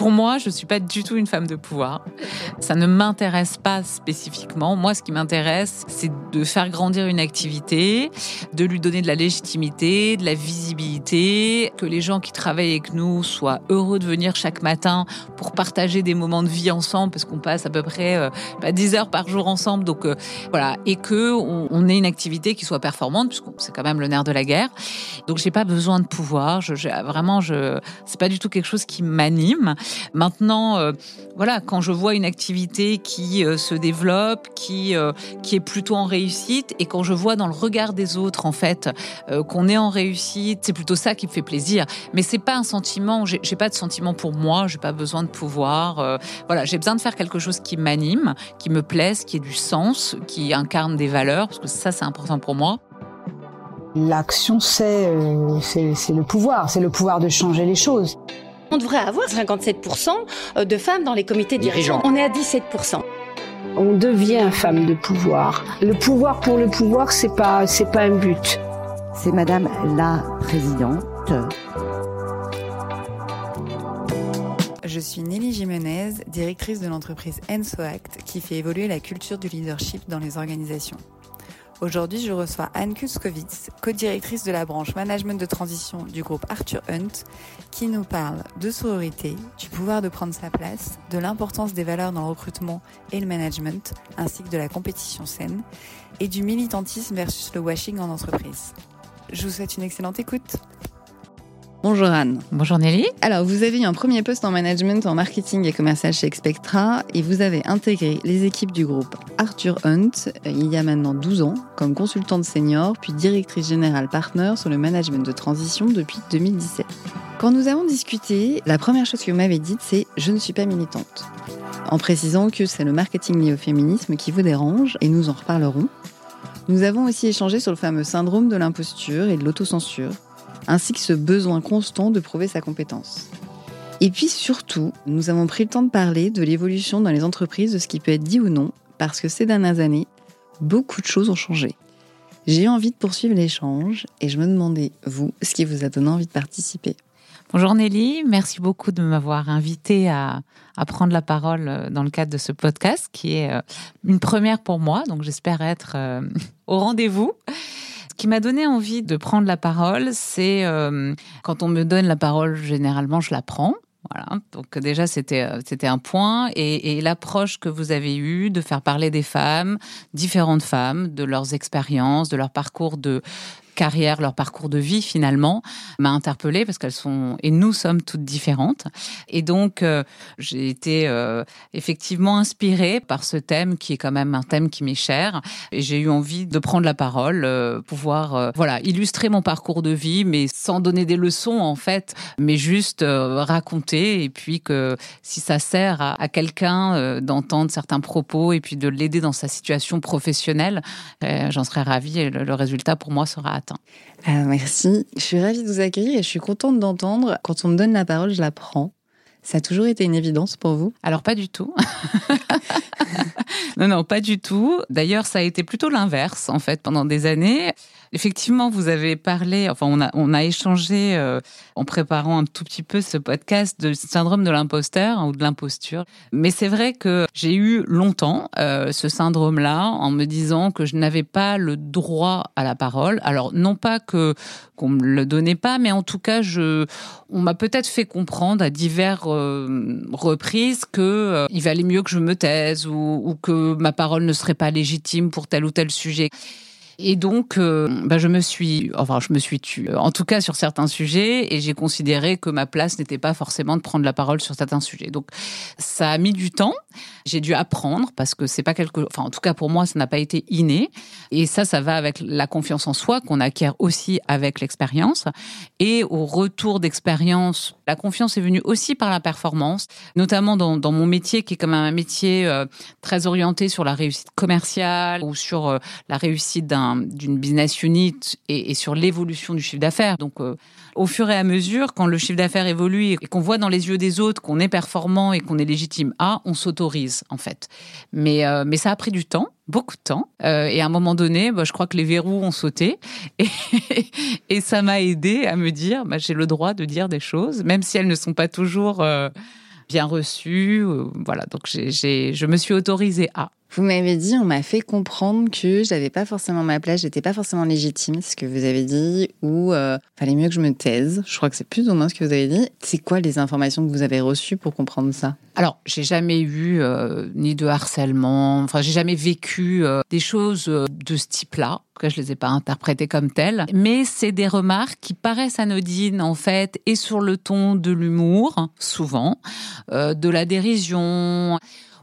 Pour moi, je ne suis pas du tout une femme de pouvoir. Ça ne m'intéresse pas spécifiquement. Moi, ce qui m'intéresse, c'est de faire grandir une activité, de lui donner de la légitimité, de la visibilité, que les gens qui travaillent avec nous soient heureux de venir chaque matin pour partager des moments de vie ensemble, parce qu'on passe à peu près euh, 10 heures par jour ensemble. Donc euh, voilà, et que on, ait une activité qui soit performante, puisque c'est quand même le nerf de la guerre. Donc j'ai pas besoin de pouvoir. Vraiment, je c'est pas du tout quelque chose qui m'anime. Maintenant, euh, voilà, quand je vois une activité qui euh, se développe, qui euh, qui est plutôt en réussite, et quand je vois dans le regard des autres en fait qu'on est en réussite, c'est plutôt ça qui me fait plaisir. Mais c'est pas un sentiment. J'ai pas de sentiment pour moi. J'ai pas besoin de pouvoir. voilà, j'ai besoin de faire quelque chose qui m'anime, qui me plaise, qui ait du sens, qui incarne des valeurs, parce que ça c'est important pour moi. L'action, c'est euh, le pouvoir, c'est le pouvoir de changer les choses. On devrait avoir 57% euh, de femmes dans les comités dirigeants. On est à 17%. On devient femme de pouvoir. Le pouvoir pour le pouvoir, c'est pas, c'est pas un but. C'est Madame la Présidente. Je suis Nelly Jimenez, directrice de l'entreprise EnsoAct, qui fait évoluer la culture du leadership dans les organisations. Aujourd'hui, je reçois Anne Kuskowitz, co-directrice de la branche management de transition du groupe Arthur Hunt, qui nous parle de sororité, du pouvoir de prendre sa place, de l'importance des valeurs dans le recrutement et le management, ainsi que de la compétition saine, et du militantisme versus le washing en entreprise. Je vous souhaite une excellente écoute. Bonjour Anne. Bonjour Nelly. Alors, vous avez eu un premier poste en management en marketing et commercial chez Expectra et vous avez intégré les équipes du groupe Arthur Hunt euh, il y a maintenant 12 ans comme consultante senior puis directrice générale partner sur le management de transition depuis 2017. Quand nous avons discuté, la première chose que vous m'avez dite, c'est je ne suis pas militante. En précisant que c'est le marketing lié au féminisme qui vous dérange et nous en reparlerons. Nous avons aussi échangé sur le fameux syndrome de l'imposture et de l'autocensure ainsi que ce besoin constant de prouver sa compétence. Et puis surtout, nous avons pris le temps de parler de l'évolution dans les entreprises, de ce qui peut être dit ou non, parce que ces dernières années, beaucoup de choses ont changé. J'ai envie de poursuivre l'échange et je me demandais, vous, ce qui vous a donné envie de participer. Bonjour Nelly, merci beaucoup de m'avoir invité à, prendre la parole euh, dans le cadre de ce podcast qui est euh, une première pour moi, donc j'espère être euh, au rendez-vous qui m'a donné envie de prendre la parole, c'est euh, quand on me donne la parole, généralement, je la prends. Voilà. Donc déjà c'était euh, c'était un point et, et l'approche que vous avez eue de faire parler des femmes, différentes femmes, de leurs expériences, de leur parcours de carrière, leur parcours de vie finalement, m'a interpellée parce qu'elles sont et nous sommes toutes différentes. Et donc euh, j'ai été euh, effectivement inspirée par ce thème qui est quand même un thème qui m'est cher. Et j'ai eu envie de prendre la parole, euh, pouvoir voilà illustrer mon parcours de vie, mais sans donner des leçons en fait, mais juste raconter et puis que si ça sert à, quelqu'un d'entendre certains propos et puis de l'aider dans sa situation professionnelle, j'en serais ravie et le, le résultat pour moi sera atteint. Euh, merci. Je suis ravie de vous accueillir et je suis contente d'entendre. Quand on me donne la parole, je la prends. Ça a toujours été une évidence pour vous? Alors pas du tout. non, non, pas du tout. D'ailleurs, ça a été plutôt l'inverse, en fait, pendant des années. Effectivement, vous avez parlé, enfin, on a, on a échangé euh, en préparant un tout petit peu ce podcast de syndrome de l'imposteur hein, ou de l'imposture. Mais c'est vrai que j'ai eu longtemps euh, ce syndrome-là en me disant que je n'avais pas le droit à la parole. Alors, non pas que qu'on me le donnait pas, mais en tout cas, je, on m'a peut-être fait comprendre à diverses euh, reprises que euh, il valait mieux que je me taise ou, ou que ma parole ne serait pas légitime pour tel ou tel sujet. Et donc, euh, bah, je me suis, enfin, je me suis tue, en tout cas sur certains sujets, et j'ai considéré que ma place n'était pas forcément de prendre la parole sur certains sujets. Donc, ça a mis du temps. J'ai dû apprendre parce que c'est pas quelque, enfin, en tout cas pour moi, ça n'a pas été inné. Et ça, ça va avec la confiance en soi qu'on acquiert aussi avec l'expérience. Et au retour d'expérience, la confiance est venue aussi par la performance, notamment dans, mon métier qui est quand même un métier euh, très orienté sur la réussite commerciale ou sur euh, la réussite d'un d'une business unit et, sur l'évolution du chiffre d'affaires. Donc, euh, au fur et à mesure, quand le chiffre d'affaires évolue et qu'on voit dans les yeux des autres qu'on est performant et qu'on est légitime à, on s'autorise en fait. Mais, euh, mais ça a pris du temps beaucoup de temps. Euh, et à un moment donné, bah, je crois que les verrous ont sauté. Et, ça m'a aidé à me dire, bah, j'ai le droit de dire des choses, même si elles ne sont pas toujours bien reçu. Voilà, donc je me suis autorisée à. Vous m'avez dit, on m'a fait comprendre que j'avais pas forcément ma place, j'étais pas forcément légitime, ce que vous avez dit, ou euh, fallait mieux que je me taise. Je crois que c'est plus ou moins ce que vous avez dit. C'est quoi les informations que vous avez reçues pour comprendre ça? Alors, j'ai jamais eu euh, ni de harcèlement, enfin, j'ai jamais vécu euh, des choses de ce type-là. En tout cas, je les ai pas interprétées comme telles. Mais c'est des remarques qui paraissent anodines, en fait, et sur le ton de l'humour, souvent, de la dérision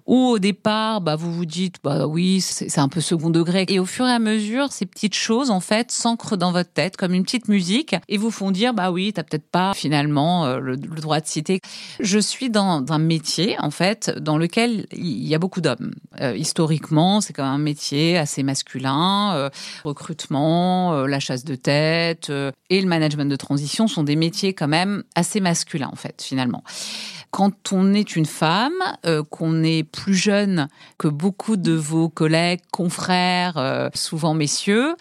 ou au départ, bah, vous vous dites, bah oui, c'est un peu second degré. Et au fur et à mesure, ces petites choses, en fait, s'ancrent dans votre tête comme une petite musique et vous font dire, bah oui, t'as peut-être pas finalement euh, le, droit de citer. Je suis dans un métier, en fait, dans lequel il y a beaucoup d'hommes. Euh, historiquement, c'est quand même un métier assez masculin. Euh, recrutement, la chasse de tête et le management de transition sont des métiers quand même assez masculins, en fait, finalement. Quand on est une femme, euh, qu'on est plus jeune que beaucoup de vos collègues, confrères, euh, souvent messieurs,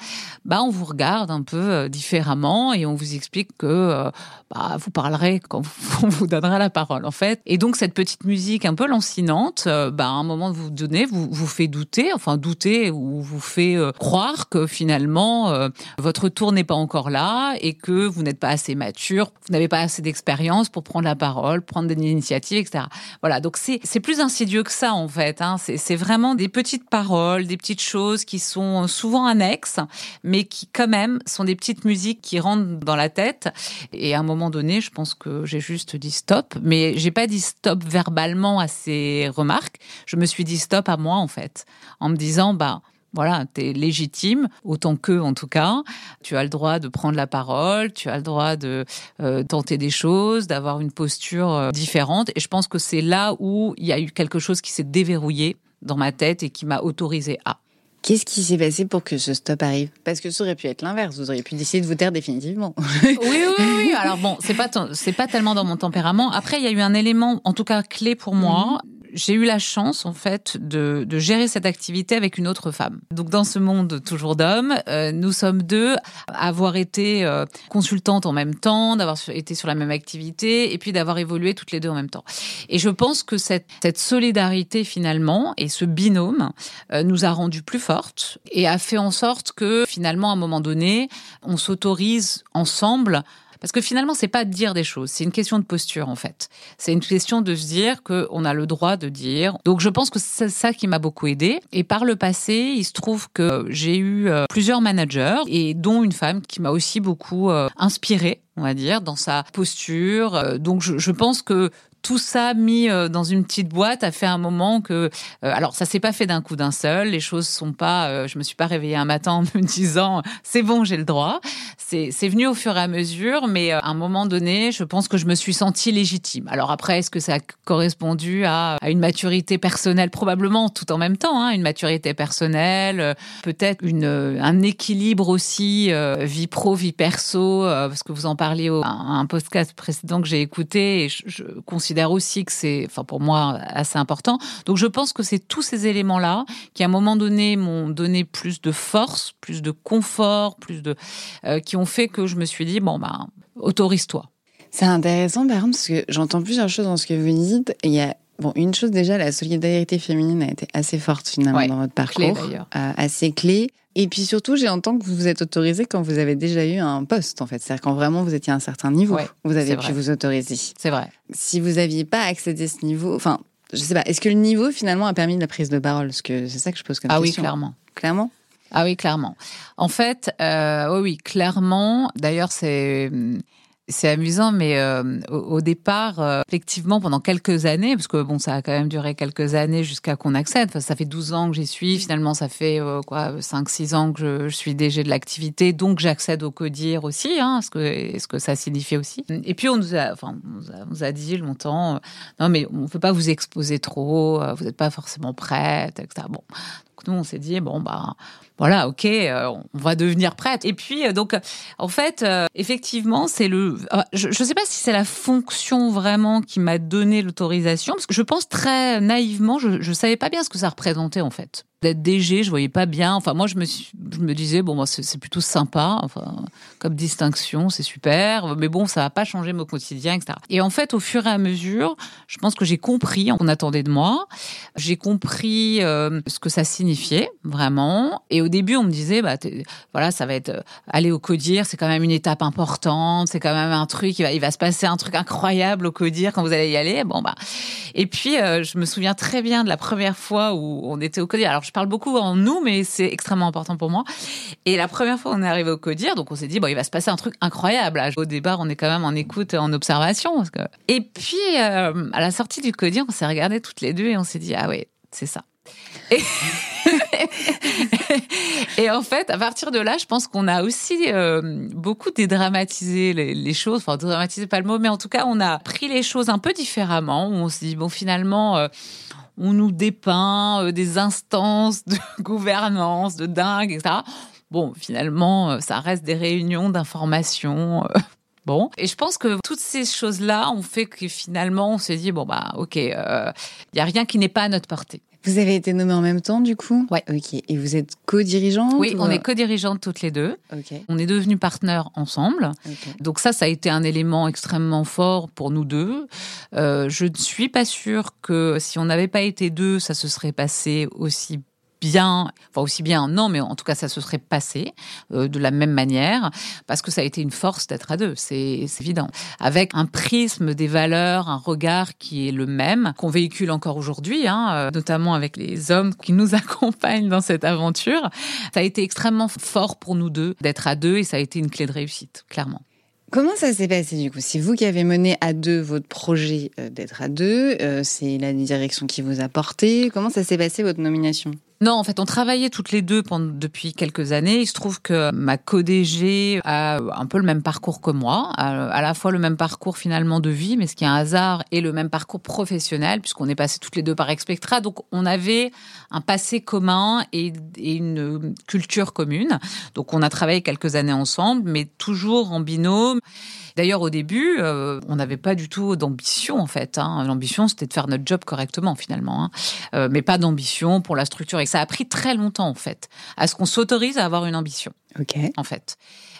bah on vous regarde un peu euh, différemment et on vous explique que bah, vous parlerez quand on vous donnera la parole en fait. Et donc cette petite musique un peu lancinante, bah, à un moment de vous donner, vous vous fait douter, enfin douter ou vous fait croire que finalement votre tour n'est pas encore là et que vous n'êtes pas assez mature, vous n'avez pas assez d'expérience pour prendre la parole, prendre des initiative, etc. Voilà, donc c'est plus insidieux que ça en fait. Hein. C'est vraiment des petites paroles, des petites choses qui sont souvent annexes, mais qui quand même sont des petites musiques qui rentrent dans la tête. Et un donné, je pense que j'ai juste dit stop, mais j'ai pas dit stop verbalement à ces remarques. Je me suis dit stop à moi en fait, en me disant bah voilà, tu es légitime, autant qu'eux en tout cas. Tu as le droit de prendre la parole, tu as le droit de euh, tenter des choses, d'avoir une posture euh, différente. Et je pense que c'est là où il y a eu quelque chose qui s'est déverrouillé dans ma tête et qui m'a autorisé à. Qu'est-ce qui s'est passé pour que ce stop arrive? Parce que ça aurait pu être l'inverse. Vous auriez pu décider de vous taire définitivement. oui, oui, oui. Alors bon, c'est pas c'est pas tellement dans mon tempérament. Après, il y a eu un élément, en tout cas clé pour moi. J'ai eu la chance en fait de, de, gérer cette activité avec une autre femme. Donc dans ce monde toujours d'hommes, euh, nous sommes deux à avoir été euh, consultantes en même temps, d'avoir été sur la même activité et puis d'avoir évolué toutes les deux en même temps. Et je pense que cette, cette solidarité finalement et ce binôme euh, nous a rendu plus fortes et a fait en sorte que finalement à un moment donné, on s'autorise ensemble parce que finalement, c'est pas de dire des choses, c'est une question de posture en fait. C'est une question de se dire qu'on a le droit de dire. Donc je pense que c'est ça qui m'a beaucoup aidé. Et par le passé, il se trouve que j'ai eu euh, plusieurs managers et dont une femme qui m'a aussi beaucoup euh, inspirée on va dire, dans sa posture. Euh, donc je, je pense que tout ça mis euh, dans une petite boîte a fait un moment que, euh, alors ça s'est pas fait d'un coup d'un seul. Les choses sont pas, euh, je me suis pas réveillée un matin en me disant c'est bon, j'ai le droit. C'est venu au fur et à mesure, mais à un moment donné, je pense que je me suis sentie légitime. Alors après, est-ce que ça a correspondu à, à une maturité personnelle? Probablement tout en même temps, hein, une maturité personnelle, peut-être une un équilibre aussi vie pro vie perso, parce que vous en parliez au, un podcast précédent que j'ai écouté et je, je considère aussi que c'est, enfin pour moi, assez important. Donc je pense que c'est tous ces éléments-là qui, à un moment donné, m'ont donné plus de force, plus de confort, plus de, euh, qui ont fait que je me suis dit bon ben, autorise-toi. C'est intéressant, par exemple, parce que j'entends plusieurs choses dans ce que vous dites. Il Bon, une chose déjà, la solidarité féminine a été assez forte finalement dans votre parcours, clé, euh, assez clé. Et puis surtout, j'ai entendu que vous vous êtes autorisé quand vous avez déjà eu un poste, en fait. C'est-à-dire quand vraiment vous étiez à un certain niveau, vous avez pu vous autoriser. C'est vrai. Si vous n'aviez pas accédé à ce niveau, enfin, je sais pas, est-ce que le niveau finalement a permis de la prise de parole? Parce que c'est ça que je pose comme question. Ah oui, clairement. Clairement? Ah oui, clairement. En fait, euh, oui, oui, clairement. D'ailleurs, c'est c'est amusant, mais euh, au, départ, euh, effectivement, pendant quelques années, parce que bon, ça a quand même duré quelques années jusqu'à qu'on accède. Enfin, ça fait 12 ans que j'y suis. Finalement, ça fait euh, quoi, 5-6 ans que je, suis DG de l'activité, donc j'accède au CODIR aussi, hein, ce que ce que ça signifie aussi. Et puis on nous a, enfin, on nous a, dit longtemps, non mais on ne peut pas vous exposer trop, vous n'êtes pas forcément prête, etc. Bon, nous on s'est dit bon bah voilà, ok, euh, on va devenir prête. Et puis, euh, donc, en fait, euh, effectivement, c'est le. Je ne sais pas si c'est la fonction vraiment qui m'a donné l'autorisation, parce que je pense très naïvement, je ne savais pas bien ce que ça représentait en fait d'être DG, je voyais pas bien. Enfin, moi, je me, disais, bon, c'est plutôt sympa, enfin, comme distinction, c'est super, mais bon, ça va pas changer mon quotidien, etc. Et en fait, au fur et à mesure, je pense que j'ai compris, on attendait de moi, j'ai compris euh, ce que ça signifiait, vraiment. Et au début, on me disait, bah, voilà, ça va être euh, aller au CODIR, c'est quand même une étape importante, c'est quand même un truc, il va, il va se passer un truc incroyable au CODIR quand vous allez y aller. Bon, bah. Et puis, euh, je me souviens très bien de la première fois où on était au CODIR. Alors, je parle beaucoup en nous, mais c'est extrêmement important pour moi. Et la première fois, on est arrivé au CODIR, donc on s'est dit, bon, il va se passer un truc incroyable. Au départ, on est quand même en écoute, en observation. Et puis, euh, à la sortie du CODIR, on s'est regardé toutes les deux et on s'est dit, ah oui, c'est ça. Et... et en fait, à partir de là, je pense qu'on a aussi euh, beaucoup dédramatisé les, choses. Enfin, dédramatisé pas le mot, mais en tout cas, on a pris les choses un peu différemment. Où on se dit, bon, finalement, euh, on nous dépeint euh, des instances de gouvernance, de dingue, etc. Bon, finalement, euh, ça reste des réunions d'information. Euh, bon, et je pense que toutes ces choses-là ont fait que finalement, on s'est dit bon bah ok, il euh, y a rien qui n'est pas à notre portée. Vous avez été nommée en même temps, du coup Ouais. Ok. Et vous êtes co-dirigeante Oui, on est co-dirigeantes toutes les deux. Ok. On est devenus partenaires ensemble. Donc ça, ça a été un élément extrêmement fort pour nous deux. Euh, je ne suis pas sûre que si on n'avait pas été deux, ça se serait passé aussi bien, enfin aussi bien, non, mais en tout cas ça se serait passé euh, de la même manière, parce que ça a été une force d'être à deux, c'est évident. Avec un prisme des valeurs, un regard qui est le même, qu'on véhicule encore aujourd'hui, hein, euh, notamment avec les hommes qui nous accompagnent dans cette aventure, ça a été extrêmement fort pour nous deux d'être à deux et ça a été une clé de réussite, clairement. Comment ça s'est passé du coup? C'est vous qui avez mené à deux votre projet euh, d'être à deux, euh, c'est la direction qui vous a porté. Comment ça s'est passé votre nomination? Non, en fait, on travaillait toutes les deux pendant, depuis quelques années. Il se trouve que ma co-DG a un peu le même parcours que moi, à la fois le même parcours finalement de vie, mais ce qui est un hasard, et le même parcours professionnel, puisqu'on est passé toutes les deux par Expectra. Donc, on avait un passé commun et, et une culture commune. Donc, on a travaillé quelques années ensemble, mais toujours en binôme. D'ailleurs, au début, euh, on n'avait pas du tout d'ambition, en fait. Hein. L'ambition, c'était de faire notre job correctement, finalement. Hein. Euh, mais pas d'ambition pour la structure. Et ça a pris très longtemps, en fait, à ce qu'on s'autorise à avoir une ambition. OK. En fait.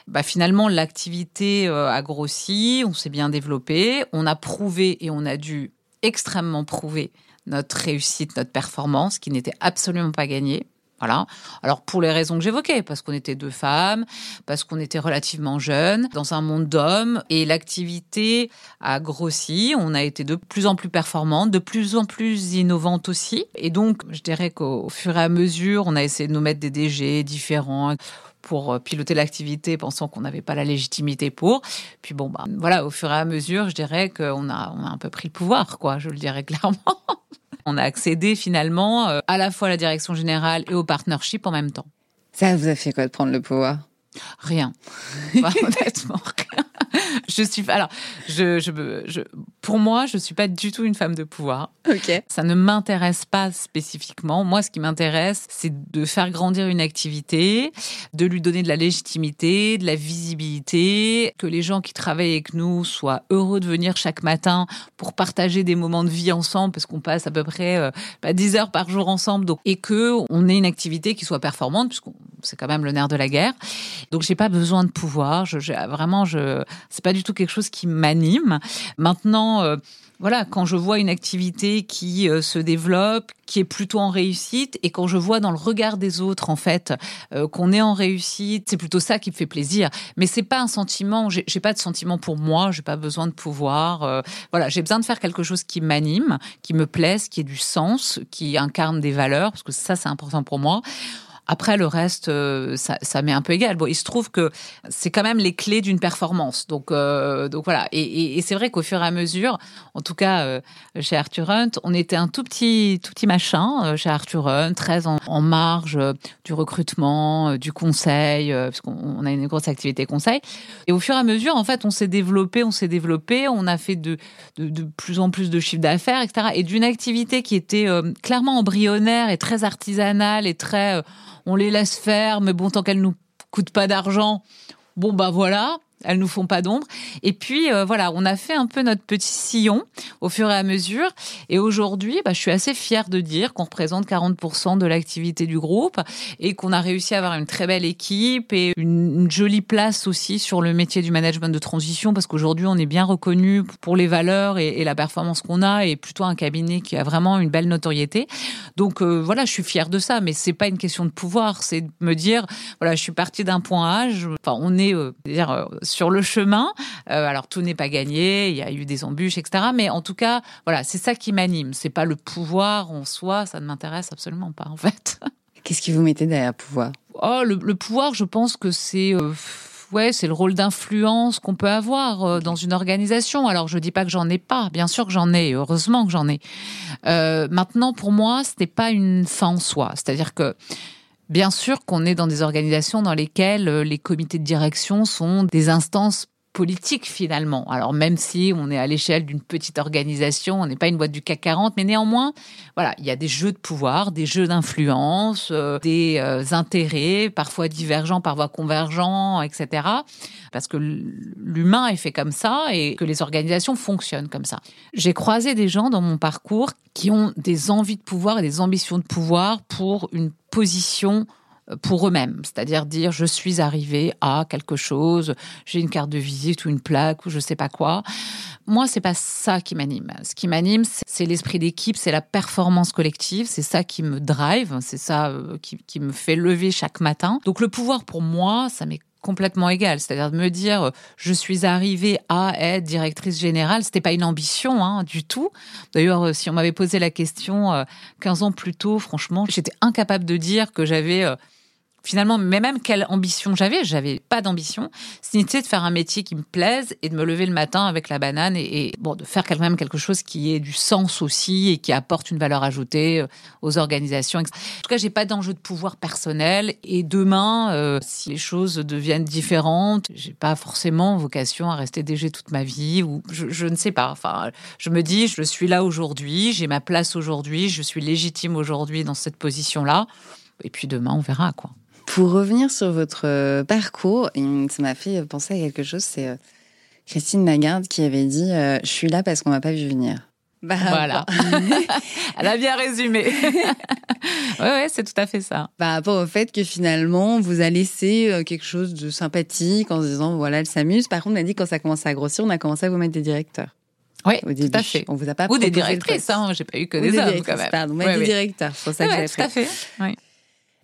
Bah, finalement, l'activité euh, a grossi, on s'est bien développé, on a prouvé et on a dû extrêmement prouver notre réussite, notre performance, qui n'était absolument pas gagnée. Voilà. Alors pour les raisons que j'évoquais, parce qu'on était deux femmes, parce qu'on était relativement jeunes, dans un monde d'hommes, et l'activité a grossi. On a été de plus en plus performante, de plus en plus innovante aussi. Et donc, je dirais qu'au fur et à mesure, on a essayé de nous mettre des DG différents pour euh, piloter l'activité, pensant qu'on n'avait pas la légitimité pour. Puis bon, bah, voilà, au fur et à mesure, je dirais qu'on a, on a un peu pris le pouvoir, quoi, je le dirais clairement. On a accédé finalement euh, à la fois à la direction générale et au partnership en même temps. Ça vous a fait quoi de prendre le pouvoir? Rien. honnêtement, rien. Je suis alors je, je, je, pour moi je suis pas du tout une femme de pouvoir. Ok. Ça ne m'intéresse pas spécifiquement. Moi, ce qui m'intéresse, c'est de faire grandir une activité, de lui donner de la légitimité, de la visibilité, que les gens qui travaillent avec nous soient heureux de venir chaque matin pour partager des moments de vie ensemble, parce qu'on passe à peu près euh, 10 bah, heures par jour ensemble, donc et que on ait une activité qui soit performante, puisque c'est quand même le nerf de la guerre. Donc j'ai pas besoin de pouvoir. Je, vraiment, je c'est pas du tout quelque chose qui m'anime. Maintenant. Euh, voilà, quand je vois une activité qui euh, se développe, qui est plutôt en réussite, et quand je vois dans le regard des autres, en fait, euh, qu'on est en réussite, c'est plutôt ça qui me fait plaisir. Mais c'est pas un sentiment, j'ai pas de sentiment pour moi, j'ai pas besoin de pouvoir. Voilà, j'ai besoin de faire quelque chose qui m'anime, qui me plaise, qui ait du sens, qui incarne des valeurs, parce que ça, c'est important pour moi. Après, le reste, euh, ça, m'est un peu égal. Bon, il se trouve que c'est quand même les clés d'une performance. Donc, euh, donc voilà. Et, c'est vrai qu'au fur et à mesure, en tout cas euh, chez Arthur Hunt, on était un tout petit, tout petit machin chez Arthur Hunt, très en, en marge du recrutement, du conseil, parce qu'on a une grosse activité conseil. Et au fur et à mesure, en fait, on s'est développé, on s'est développé, on a fait de, de plus en plus de chiffres d'affaires, etc. Et d'une activité qui était clairement embryonnaire et très artisanale et très on les laisse faire, mais bon, tant qu'elles nous coûtent pas d'argent, bon bah voilà. Elles nous font pas d'ombre. Et puis euh, voilà, on a fait un peu notre petit sillon au fur et à mesure. Et aujourd'hui, bah, je suis assez fière de dire qu'on représente 40% de l'activité du groupe et qu'on a réussi à avoir une très belle équipe et une, jolie place aussi sur le métier du management de transition parce qu'aujourd'hui, on est bien reconnu pour les valeurs et, la performance qu'on a et plutôt un cabinet qui a vraiment une belle notoriété. Donc euh, voilà, je suis fière de ça, mais c'est pas une question de pouvoir, c'est de me dire voilà, je suis partie d'un point A, enfin, on est euh, dire, sur le chemin. alors tout n'est pas gagné, il y a eu des embûches, etc. Mais en tout cas, voilà, c'est ça qui m'anime. C'est pas le pouvoir en soi, ça ne m'intéresse absolument pas en fait. Qu'est-ce qui vous mettez derrière pouvoir? Oh, le, pouvoir, je pense que c'est ouais, c'est le rôle d'influence qu'on peut avoir euh, dans une organisation. Alors, je dis pas que j'en ai pas, bien sûr que j'en ai, heureusement que j'en ai. Euh, maintenant, pour moi, ce n'est pas une fin en soi. C'est-à-dire que Bien sûr qu'on est dans des organisations dans lesquelles euh, les comités de direction sont des instances politique finalement. Alors même si on est à l'échelle d'une petite organisation, on n'est pas une boîte du CAC 40, mais néanmoins, voilà, il y a des jeux de pouvoir, des jeux d'influence, euh, des euh, intérêts, parfois divergents, parfois convergents, etc. Parce que l'humain est fait comme ça et que les organisations fonctionnent comme ça. J'ai croisé des gens dans mon parcours qui ont des envies de pouvoir et des ambitions de pouvoir pour une position pour eux-mêmes, c'est-à-dire dire je suis arrivé à quelque chose, j'ai une carte de visite ou une plaque ou je sais pas quoi. Moi, c'est pas ça qui m'anime. Ce qui m'anime, c'est l'esprit d'équipe, c'est la performance collective, c'est ça qui me drive, c'est ça euh, qui, me fait lever chaque matin. Donc le pouvoir pour moi, ça m'est complètement égal. C'est-à-dire de me dire, euh, je suis arrivée à être directrice générale, c'était pas une ambition hein, du tout. D'ailleurs, euh, si on m'avait posé la question 15 ans plus tôt, franchement, j'étais incapable de dire que j'avais finalement, mais même quelle ambition j'avais, j'avais pas d'ambition. C'était de faire un métier qui me plaise et de me lever le matin avec la banane et, bon, de faire quand même quelque chose qui ait du sens aussi et qui apporte une valeur ajoutée euh, aux organisations. En tout cas, j'ai pas d'enjeu de pouvoir personnel et demain, euh, si les choses deviennent différentes, j'ai pas forcément vocation à rester DG toute ma vie ou je, je ne sais pas. Enfin, je me dis, je suis là aujourd'hui, j'ai ma place aujourd'hui, je suis légitime aujourd'hui dans cette position-là. Et puis demain, on verra quoi. Pour revenir sur votre euh, parcours, ça m'a fait penser à quelque chose. C'est euh, Christine Lagarde qui avait dit euh, Je suis là parce qu'on m'a pas vu venir. Bah, voilà. Elle a bien résumé. ouais, ouais, c'est tout à fait ça. Par rapport au fait que finalement, vous a laissé quelque chose de sympathique en se disant, voilà, elle s'amuse. Par contre, on a dit quand ça commence à grossir, on a commencé à vous mettre des directeurs. Oui, tout à fait. On vous a pas Ou des directrices, hein, j'ai pas eu que des, hommes quand même. Pardon, mais des directeurs, c'est pour ça que j'ai Tout à fait. Oui.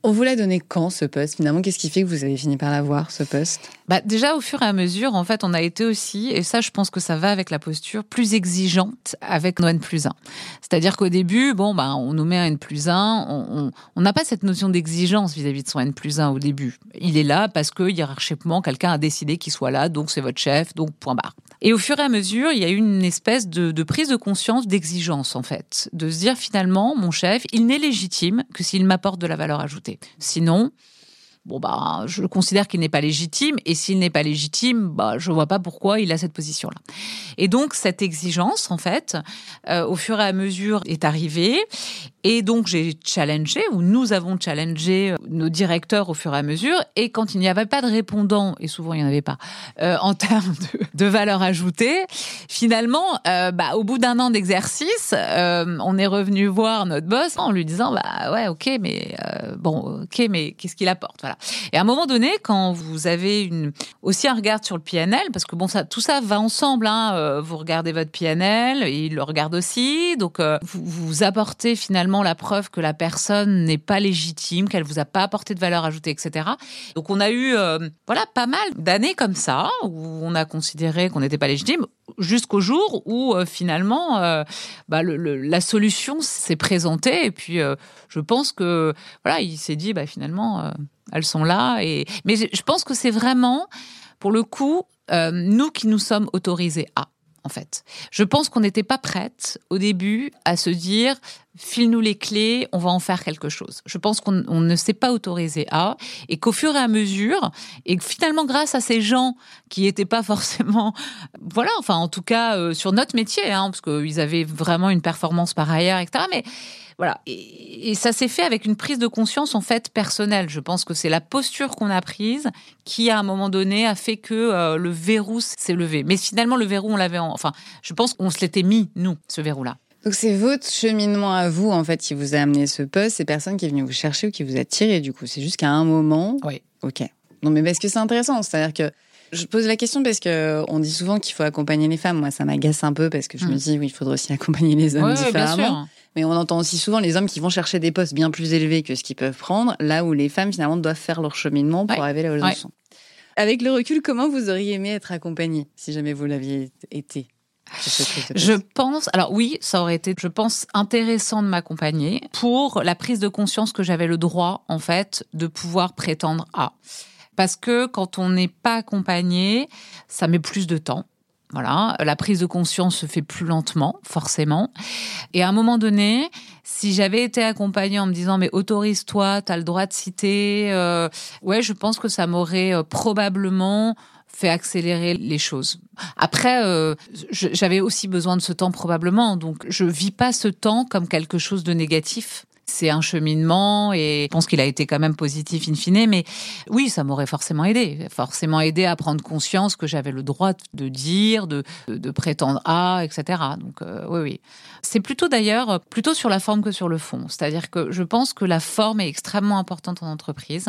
On vous l'a donné quand ce poste Finalement, qu'est-ce qui fait que vous avez fini par l'avoir ce poste? Bah, déjà au fur et à mesure, en fait, on a été aussi, et ça, je pense que ça va avec la posture, plus exigeante avec nos N plus 1. C'est-à-dire qu'au début, bon, bah, on nous met un N plus 1, on n'a pas cette notion d'exigence vis-à-vis de son N plus 1 au début. Il est là parce que hiérarchiquement, quelqu'un a décidé qu'il soit là, donc c'est votre chef, donc point barre. Et au fur et à mesure, il y a eu une espèce de, prise de conscience d'exigence, en fait. De se dire finalement, mon chef, il n'est légitime que s'il m'apporte de la valeur ajoutée. Sinon, bon bah je considère qu'il n'est pas légitime et s'il n'est pas légitime bah je vois pas pourquoi il a cette position là et donc cette exigence en fait euh, au fur et à mesure est arrivée et donc j'ai challengé ou nous avons challengé euh, nos directeurs au fur et à mesure. Et quand il n'y avait pas de répondant et souvent il n'y en avait pas euh, en termes de, valeur ajoutée finalement bah au bout d'un an d'exercice on est revenu voir notre boss en lui disant bah ouais ok mais bon ok mais qu'est-ce qu'il apporte? Voilà. Et à un moment donné, quand vous avez aussi un regard sur le PNL, parce que bon, tout ça va ensemble, hein, euh, vous regardez votre PNL, il le regarde aussi, donc euh, vous apportez finalement la preuve que la personne n'est pas légitime, qu'elle vous a pas apporté de valeur ajoutée, etc. Donc on a eu, euh, voilà, pas mal d'années comme ça, où on a considéré qu'on n'était pas légitime, jusqu'au jour où finalement bah, la solution s'est présentée et puis je pense que voilà il s'est dit bah finalement elles sont là. Et... Mais je pense que c'est vraiment, pour le coup, euh, nous qui nous sommes autorisés à. en fait. Je pense qu'on n'était pas prête au début à se dire file-nous les clés, on va en faire quelque chose. Je pense qu'on ne s'est pas autorisé à, et qu'au fur et à mesure, et finalement grâce à ces gens qui n'étaient pas forcément, voilà, enfin en tout cas euh, sur notre métier, hein, parce qu'ils avaient vraiment une performance par ailleurs, etc. Mais voilà. Et, ça s'est fait avec une prise de conscience en fait personnelle. Je pense que c'est la posture qu'on a prise qui, à un moment donné, a fait que euh, le verrou s'est levé. Mais finalement, le verrou, on l'avait, enfin, je pense qu'on se l'était mis nous, ce verrou-là. Donc c'est votre cheminement à vous en fait qui vous a amené ce poste, c'est personne qui est venu vous chercher ou qui vous a tiré du coup. C'est juste qu'à un moment. Oui. Ok. Non mais parce que c'est intéressant, c'est-à-dire que je pose la question parce que on dit souvent qu'il faut accompagner les femmes. Moi, ça m'agace un peu parce que je me hmm. dis oui, il faudrait aussi accompagner les hommes différemment. Bien sûr. Mais on entend aussi souvent les hommes qui vont chercher des postes bien plus élevés que ce qu'ils peuvent prendre, là où les femmes finalement doivent faire leur cheminement pour arriver là où elles sont. Avec le recul, comment vous auriez aimé être accompagnée si jamais vous l'aviez été? Je pense, alors oui, ça aurait été, je pense, intéressant de m'accompagner pour la prise de conscience que j'avais le droit, en fait, de pouvoir prétendre à. Parce que quand on n'est pas accompagné, ça met plus de temps. Voilà, la prise de conscience se fait plus lentement, forcément. Et à un moment donné, si j'avais été accompagnée en me disant mais autorise-toi, tu as le droit de citer, euh, ouais, je pense que ça m'aurait euh, probablement fait accélérer les choses. Après, euh, j'avais aussi besoin de ce temps probablement, donc je vis pas ce temps comme quelque chose de négatif c'est un cheminement et je pense qu'il a été quand même positif in fine. Mais oui, ça m'aurait forcément aidé, forcément aidé à prendre conscience que j'avais le droit de dire, de, de, prétendre à, etc. Donc euh, oui, oui. C'est plutôt d'ailleurs plutôt sur la forme que sur le fond. C'est-à-dire que je pense que la forme est extrêmement importante en entreprise.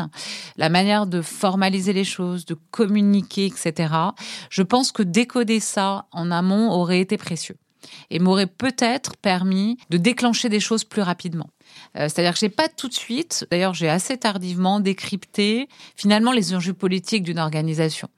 La manière de formaliser les choses, de communiquer, etc. Je pense que décoder ça en amont aurait été précieux et m'aurait peut-être permis de déclencher des choses plus rapidement. Euh, c'est-à-dire que j'ai pas tout de suite, d'ailleurs j'ai assez tardivement décrypté finalement les enjeux politiques d'une organisation.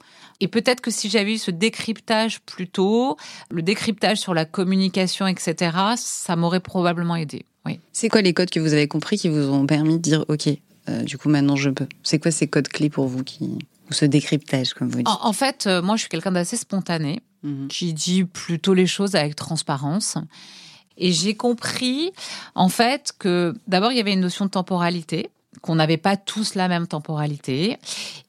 Et peut-être que si j'avais eu ce décryptage plus tôt, le décryptage sur la communication, etc., ça m'aurait probablement aidé. Oui. C'est quoi les codes que vous avez compris qui vous ont permis de dire OK, euh, du coup maintenant je peux? C'est quoi ces codes clés pour vous qui ou ce décryptage comme vous dites? En, fait, euh, moi je suis quelqu'un d'assez spontané, mhm. qui dit plutôt les choses avec transparence. Et j'ai compris, en fait, que d'abord, il y avait une notion de temporalité, qu'on n'avait pas tous la même temporalité,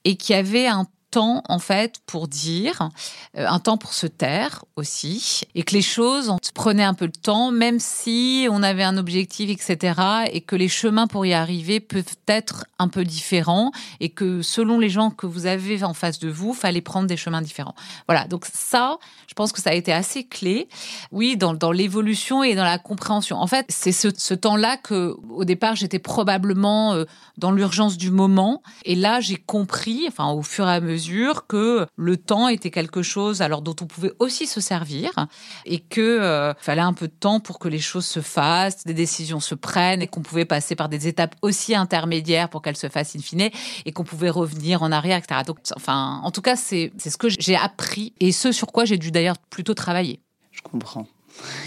et qu'il y avait un temps en fait pour dire, euh, un temps pour se taire aussi, et que les choses on prenait un peu de temps, même si on avait un objectif, etc., et que les chemins pour y arriver peuvent être un peu différents, et que selon les gens que vous avez en face de vous, fallait prendre des chemins différents. Voilà, donc ça, je pense que ça a été assez clé, oui, dans, dans l'évolution et dans la compréhension. En fait, c'est ce, ce temps-là que, au départ, j'étais probablement euh, dans l'urgence du moment, et là, j'ai compris, enfin, au fur et à mesure que le temps était quelque chose alors dont on pouvait aussi se servir et que euh, fallait un peu de temps pour que les choses se fassent, des décisions se prennent et qu'on pouvait passer par des étapes aussi intermédiaires pour qu'elles se fassent in fine et qu'on pouvait revenir en arrière, etc. Donc, enfin, en tout cas, c'est ce que j'ai appris et ce sur quoi j'ai dû d'ailleurs plutôt travailler. Je comprends.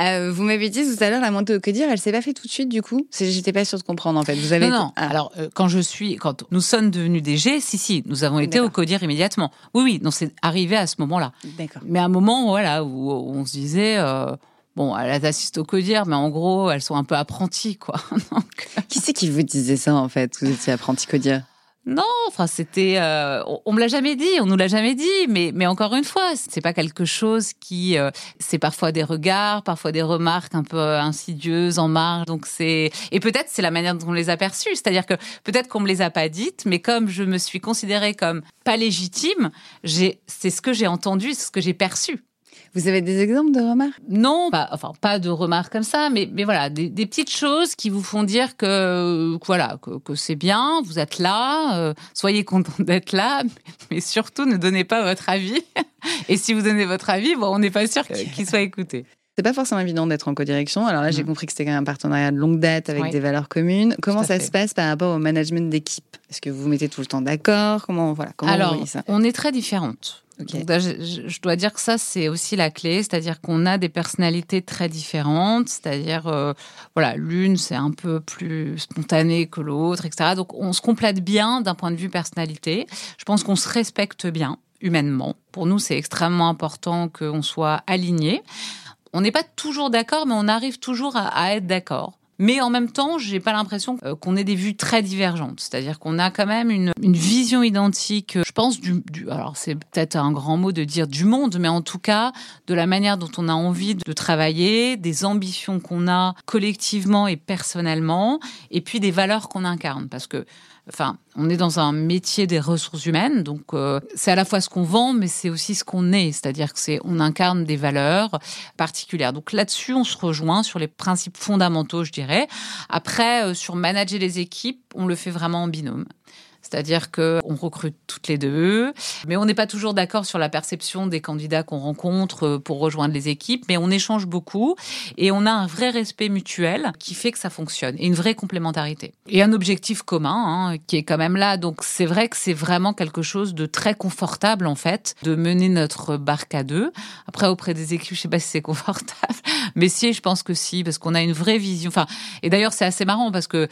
Euh, vous m'avez dit tout à l'heure, la montée au codir, elle s'est pas fait tout de suite, du coup J'étais pas sûre de comprendre, en fait. Vous avez non, non. Ah. Alors, euh, quand je suis, quand nous sommes devenus des G, si, si, nous avons été au codir immédiatement. Oui, oui, donc c'est arrivé à ce moment-là. D'accord. Mais à un moment, voilà, où on se disait, euh, bon, elles assistent au codir, mais en gros, elles sont un peu apprenties, quoi. Qui c'est qui vous disait ça, en fait Vous étiez apprenti codir? Non, enfin c'était, euh, on, me l'a jamais dit, on nous l'a jamais dit, mais mais encore une fois, c'est pas quelque chose qui, euh, c'est parfois des regards, parfois des remarques un peu insidieuses en marge, donc c'est et peut-être c'est la manière dont on les a perçues, c'est-à-dire que peut-être qu'on me les a pas dites, mais comme je me suis considérée comme pas légitime, j'ai, c'est ce que j'ai entendu, c'est ce que j'ai perçu. Vous avez des exemples de remarques? Non, pas, enfin pas de remarques comme ça, mais, mais voilà, des, petites choses qui vous font dire que, voilà, que, c'est bien, vous êtes là, euh, soyez content d'être là, mais, surtout ne donnez pas votre avis. Et si vous donnez votre avis, bon, on n'est pas sûr qu'il soit écouté. C'est pas forcément évident d'être en codirection. Alors là, j'ai compris que c'était quand même un partenariat de longue date avec des valeurs communes. Comment ça se passe par rapport au management d'équipe? Est-ce que vous vous mettez tout le temps d'accord? Comment voilà comment Alors, vous ça? on est très différentes. Je, dois dire que ça, c'est aussi la clé, c'est-à-dire qu'on a des personnalités très différentes, c'est-à-dire, euh, voilà, l'une, c'est un peu plus spontané que l'autre, etc. Donc, on se complète bien d'un point de vue personnalité. Je pense qu'on se respecte bien humainement. Pour nous, c'est extrêmement important qu'on soit aligné. On n'est pas toujours d'accord, mais on arrive toujours à être d'accord. Mais en même temps, j'ai pas l'impression euh, qu'on ait des vues très divergentes. C'est-à-dire qu'on a quand même une, vision identique, je pense, du alors c'est peut-être un grand mot de dire du monde, mais en tout cas, de la manière dont on a envie de travailler, des ambitions qu'on a collectivement et personnellement, et puis des valeurs qu'on incarne. Parce que enfin, on est dans un métier des ressources humaines, donc euh, c'est à la fois ce qu'on vend, mais c'est aussi ce qu'on est, c'est-à-dire que c'est on incarne des valeurs particulières. Donc là-dessus, on se rejoint sur les principes fondamentaux, je dirais. Après, euh, sur manager les équipes, on le fait vraiment en binôme. C'est-à-dire qu'on recrute toutes les deux, mais on n'est pas toujours d'accord sur la perception des candidats qu'on rencontre euh, pour rejoindre les équipes, mais on échange beaucoup et on a un vrai respect mutuel qui fait que ça fonctionne et une vraie complémentarité. Et un objectif commun hein, qui est quand même là. Donc c'est vrai que c'est vraiment quelque chose de très confortable en fait de mener notre barque à deux. Après auprès des équipes, je sais pas si c'est confortable, mais si, je pense que si, parce qu'on a une vraie vision. Enfin, et d'ailleurs c'est assez marrant parce que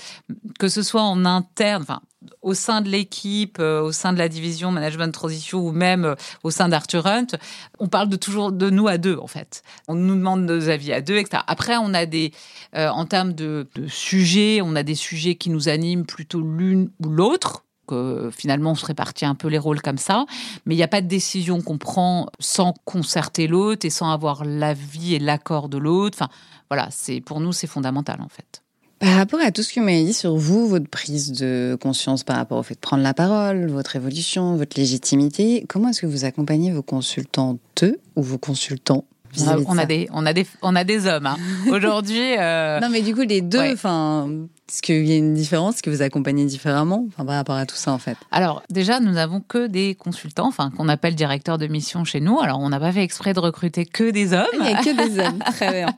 que ce soit en interne, enfin au sein de l'équipe, euh, au sein de la division management transition ou même euh, au sein d'Arthur Hunt, on parle de toujours de nous à deux en fait. On nous demande nos avis à deux, etc. Après, on a des, euh, en termes de, sujets, on a des sujets qui nous animent plutôt l'une ou l'autre. Que finalement, on se répartit un peu les rôles comme ça, mais il n'y a pas de décision qu'on prend sans concerter l'autre et sans avoir l'avis et l'accord de l'autre. Enfin, voilà, c'est pour nous, c'est fondamental en fait. Par rapport à tout ce que vous m'avez dit sur vous, votre prise de conscience par rapport au fait de prendre la parole, votre évolution, votre légitimité, comment est-ce que vous accompagnez vos consultantes ou vos consultants on a, des, on a des, on a des hommes. Hein. Aujourd'hui. Euh... Non, mais du coup, les deux, enfin, ouais. Est-ce qu'il y a une différence Est-ce que vous accompagnez différemment enfin, par rapport à tout ça, en fait? Alors, déjà, nous n'avons que des consultants, enfin, qu'on appelle directeurs de mission chez nous. Alors, on n'a pas fait exprès de recruter que des hommes. Il n'y a que des hommes, très bien.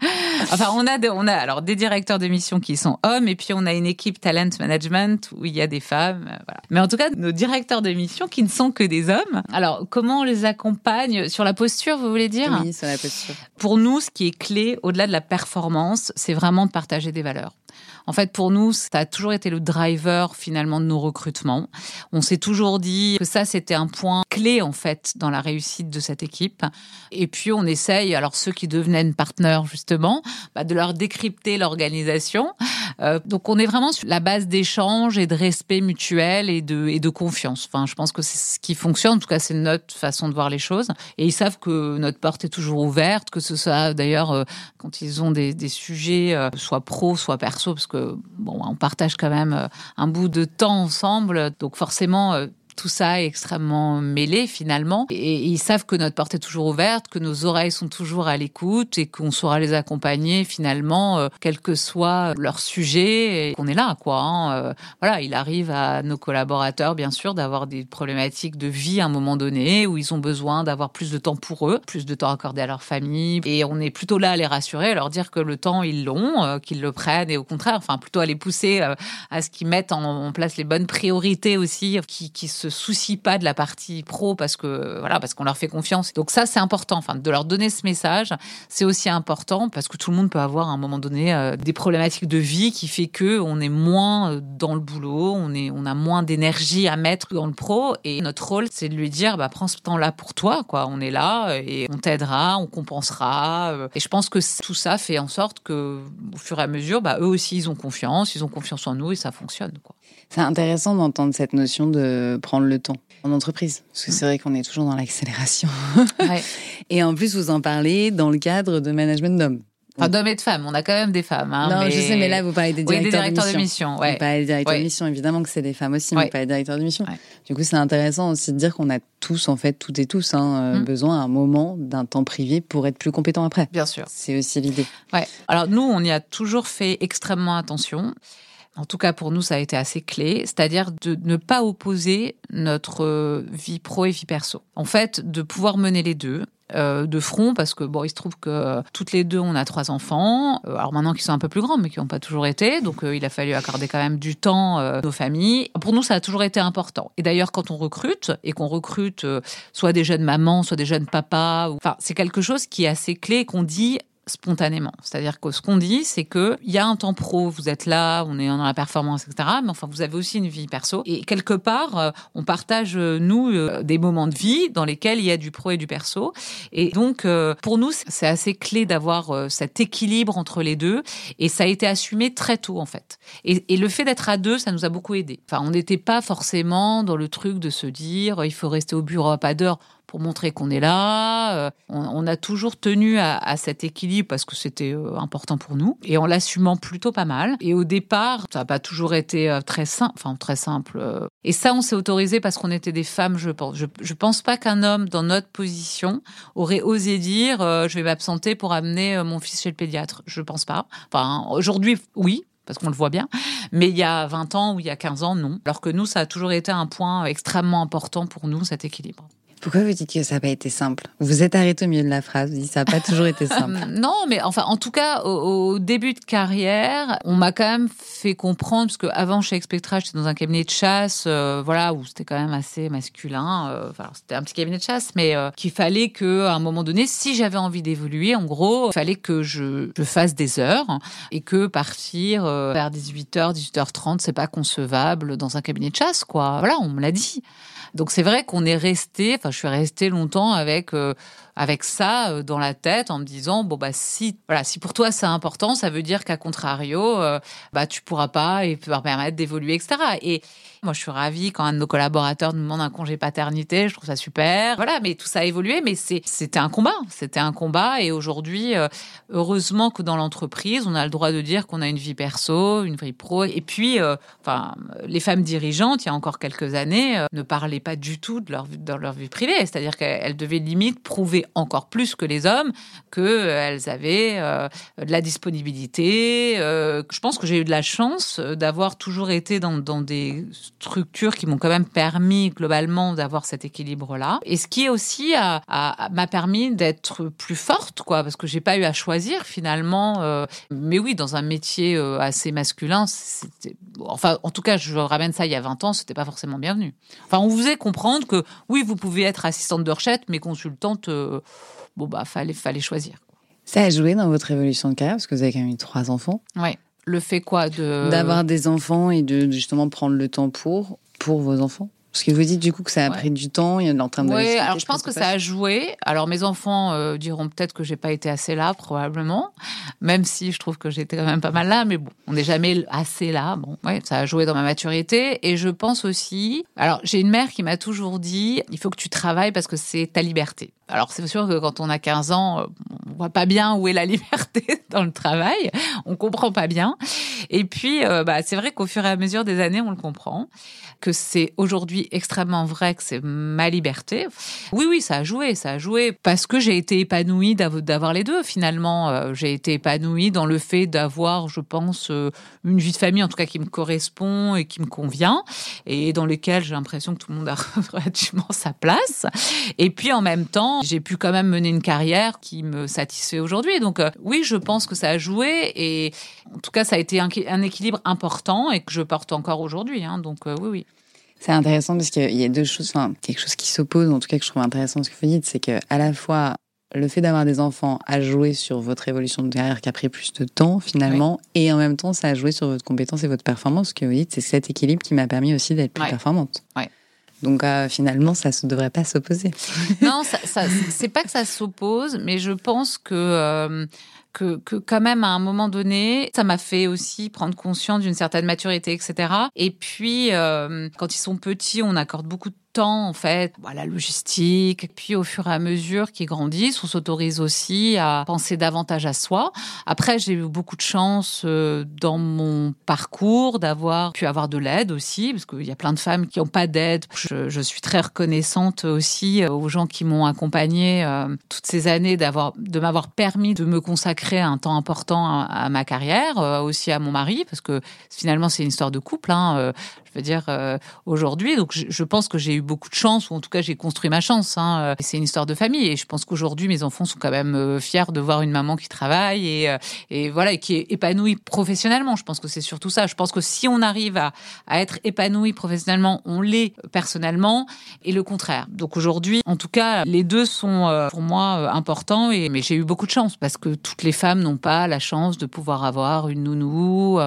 enfin, on a, de, on a alors des directeurs de mission qui sont hommes, et puis on a une équipe talent management où il y a des femmes. Voilà. Mais en tout cas, nos directeurs de mission qui ne sont que des hommes. Alors, comment on les accompagne? Sur la posture, vous voulez dire? Oui, sur la posture. Pour nous, ce qui est clé, au-delà de la performance, c'est vraiment de partager des valeurs. En fait, pour nous, ça a toujours été le driver finalement de nos recrutements. On s'est toujours dit que ça, c'était un point clé en fait dans la réussite de cette équipe. Et puis, on essaye, alors ceux qui devenaient partenaires justement, bah, de leur décrypter l'organisation. Euh, donc, on est vraiment sur la base d'échange et de respect mutuel et de, et de confiance. Enfin, je pense que c'est ce qui fonctionne. En tout cas, c'est notre façon de voir les choses. Et ils savent que notre porte est toujours ouverte, que ce soit d'ailleurs euh, quand ils ont des, des sujets, euh, soit pro, soit perso, parce que bon, on partage quand même un bout de temps ensemble, donc forcément tout ça est extrêmement mêlé finalement. Et ils savent que notre porte est toujours ouverte, que nos oreilles sont toujours à l'écoute et qu'on saura les accompagner finalement, euh, quel que soit leur sujet, et qu'on est là, quoi. Hein. Euh, voilà, il arrive à nos collaborateurs, bien sûr, d'avoir des problématiques de vie à un moment donné où ils ont besoin d'avoir plus de temps pour eux, plus de temps accordé à leur famille. Et on est plutôt là à les rassurer, à leur dire que le temps, ils l'ont, euh, qu'ils le prennent et au contraire, enfin, plutôt à les pousser à ce qu'ils mettent en, place les bonnes priorités aussi, qui, qui se soucient pas de la partie pro parce que voilà parce qu'on leur fait confiance. Donc ça c'est important. Enfin de leur donner ce message, c'est aussi important parce que tout le monde peut avoir à un moment donné euh, des problématiques de vie qui fait que on est moins dans le boulot, on est on a moins d'énergie à mettre dans le pro et notre rôle c'est de lui dire bah prends ce temps là pour toi quoi. On est là et on t'aidera, on compensera. Et je pense que tout ça fait en sorte que au fur et à mesure bah eux aussi ils ont confiance, ils ont confiance en nous et ça fonctionne quoi. C'est intéressant d'entendre cette notion de prendre le temps en entreprise, parce que c'est vrai qu'on est toujours dans l'accélération. Ouais. Et en plus, vous en parlez dans le cadre de management d'hommes. Enfin, d'hommes et de femmes, on a quand même des femmes. Hein, non, mais... je sais, mais là, vous parlez des directeurs, oui, des directeurs de mission. Ouais. Vous parlez des directeurs Ouais. de mission, évidemment que c'est des femmes aussi, mais vous parlez des directeurs de mission. Du coup, c'est intéressant aussi de dire qu'on a tous, en fait, toutes et tous, hein, euh, Mm. besoin à un moment d'un temps privé pour être plus compétent après. Bien sûr. C'est aussi l'idée. Ouais. Alors nous, on y a toujours fait extrêmement attention. En tout cas, pour nous, ça a été assez clé, c'est-à-dire de ne pas opposer notre euh, vie pro et vie perso. En fait, de pouvoir mener les deux euh, de front, parce que bon, il se trouve que euh, toutes les deux, on a trois enfants. Alors maintenant qu'ils sont un peu plus grands, mais qui n'ont pas toujours été, donc il a fallu accorder quand même du temps à nos familles. Pour nous, ça a toujours été important. Et d'ailleurs, quand on recrute et qu'on recrute soit des jeunes mamans, soit des jeunes papas, enfin, c'est quelque chose qui est assez clé qu'on dit spontanément. C'est-à-dire que ce qu'on dit, c'est que il y a un temps pro, vous êtes là, on est dans la performance, etc. Mais enfin, vous avez aussi une vie perso. Et quelque part, euh, on partage, euh, nous, euh, des moments de vie dans lesquels il y a du pro et du perso. Et donc, pour nous, c'est assez clé d'avoir cet équilibre entre les deux. Et ça a été assumé très tôt, en fait. Et, et le fait d'être à deux, ça nous a beaucoup aidé. Enfin, on n'était pas forcément dans le truc de se dire, il faut rester au bureau à pas d'heure pour montrer qu'on est là. Euh, on, a toujours tenu à, cet équilibre parce que c'était euh, important pour nous et en l'assumant plutôt pas mal. Et au départ, ça n'a pas toujours été euh, très simple, enfin très simple. Et ça, on s'est autorisé parce qu'on était des femmes, je pense. Je, je pense pas qu'un homme dans notre position aurait osé dire je vais m'absenter pour amener mon fils chez le pédiatre. Je pense pas. Enfin, aujourd'hui, oui, parce qu'on le voit bien. Mais il y a 20 ans ou il y a 15 ans, non. Alors que nous, ça a toujours été un point extrêmement important pour nous, cet équilibre. Pourquoi vous dites que ça n'a pas été simple? Vous êtes arrêté au milieu de la phrase, vous dites ça n'a pas toujours été simple. non, mais enfin, en tout cas, au, début de carrière, on m'a quand même fait comprendre, parce qu'avant chez Expectra, j'étais dans un cabinet de chasse, euh, voilà, où c'était quand même assez masculin. Euh, enfin, c'était un petit cabinet de chasse, mais euh, qu'il fallait que, à un moment donné, si j'avais envie d'évoluer, en gros, il fallait que je, je, fasse des heures et que partir vers 18h, 18h30, c'est pas concevable dans un cabinet de chasse, quoi. Voilà, on me l'a dit. Donc c'est vrai qu'on est resté, enfin je suis restée longtemps avec euh, avec ça euh, dans la tête en me disant bon bah si voilà si pour toi c'est important, ça veut dire qu'à contrario euh, bah tu pourras pas et pouvoir permettre d'évoluer etc. Et moi, je suis ravie quand un de nos collaborateurs nous demande un congé paternité. Je trouve ça super. Voilà, mais tout ça a évolué. Mais c'était un combat. C'était un combat. Et aujourd'hui, euh, heureusement que dans l'entreprise, on a le droit de dire qu'on a une vie perso, une vie pro. Et puis, euh, enfin, les femmes dirigeantes, il y a encore quelques années, euh, ne parlaient pas du tout de leur, vie privée. C'est-à-dire qu'elles devaient limite prouver encore plus que les hommes qu'elles avaient de la disponibilité. je pense que j'ai eu de la chance d'avoir toujours été dans des structures qui m'ont quand même permis globalement d'avoir cet équilibre-là. Et ce qui aussi m'a permis d'être plus forte, quoi, parce que j'ai pas eu à choisir finalement. Euh, mais oui, dans un métier euh, assez masculin, enfin, en tout cas, je ramène ça il y a 20 ans, c'était pas forcément bienvenu. Enfin, on vous faisait comprendre que oui, vous pouvez être assistante de recherche, mais consultante, euh, bon bah, fallait, fallait choisir. Ça a joué dans votre évolution de carrière parce que vous avez quand même eu trois enfants. Oui le fait quoi de d'avoir des enfants et de justement prendre le temps pour pour vos enfants parce que vous dites du coup que ça a pris du temps, il y a en train de. Oui, alors je pense que ça a joué. Alors mes enfants euh, diront peut-être que j'ai pas été assez là, probablement, même si je trouve que j'étais quand même pas mal là. Mais bon, on n'est jamais assez là. Bon, ouais, ça a joué dans ma maturité. Et je pense aussi. Alors j'ai une mère qui m'a toujours dit il faut que tu travailles parce que c'est ta liberté. Alors c'est sûr que quand on a 15 ans, euh, on voit pas bien où est la liberté dans le travail. On comprend pas bien. Et puis, euh, bah, c'est vrai qu'au fur et à mesure des années, on le comprend que c'est aujourd'hui extrêmement vrai que c'est ma liberté. Oui, oui, ça a joué, ça a joué parce que j'ai été épanouie d'avoir les deux. Finalement, euh, j'ai été épanouie dans le fait d'avoir, je pense, une vie de famille en tout cas qui me correspond et qui me convient et dans lequel j'ai l'impression que tout le monde a relativement sa place. Et puis en même temps, j'ai pu quand même mener une carrière qui me satisfait aujourd'hui. Donc euh, oui, je pense que ça a joué et en tout cas, ça a été un, équilibre important et que je porte encore aujourd'hui. Hein. donc oui, oui. C'est intéressant parce qu'il y a deux choses, enfin, quelque chose qui s'oppose, en tout cas que je trouve intéressant ce que vous dites, c'est que à la fois le fait d'avoir des enfants a joué sur votre évolution de carrière qui a pris plus de temps finalement, et en même temps ça a joué sur votre compétence et votre performance. Ce que vous dites, c'est cet équilibre qui m'a permis aussi d'être plus performante. Donc euh, finalement, ça ne devrait pas s'opposer. Non, ça, ça c'est pas que ça s'oppose, mais je pense que euh, que, que quand même à un moment donné, ça m'a fait aussi prendre conscience d'une certaine maturité, etc. Et puis, euh, quand ils sont petits, on accorde beaucoup de temps en fait, voilà, logistique. Puis au fur et à mesure qu'ils grandissent, on s'autorise aussi à penser davantage à soi. Après, j'ai eu beaucoup de chance euh, dans mon parcours d'avoir pu avoir de l'aide aussi, parce qu'il y a plein de femmes qui n'ont pas d'aide. Je, suis très reconnaissante aussi euh, aux gens qui m'ont accompagnée euh, toutes ces années d'avoir, de m'avoir permis de me consacrer un temps important à, ma carrière, aussi à mon mari, parce que finalement c'est une histoire de couple. Hein. Je veux dire, euh, aujourd'hui, donc je, pense que j'ai eu beaucoup de chance, ou en tout cas j'ai construit ma chance. Hein. C'est une histoire de famille, et je pense qu'aujourd'hui mes enfants sont quand même euh, fiers de voir une maman qui travaille et, euh, et voilà, et qui est épanouie professionnellement. Je pense que c'est surtout ça. Je pense que si on arrive à, à être épanoui professionnellement, on l'est personnellement, et le contraire. Donc aujourd'hui, en tout cas, les deux sont pour moi importants, et mais j'ai eu beaucoup de chance parce que toutes les femmes n'ont pas la chance de pouvoir avoir une nounou.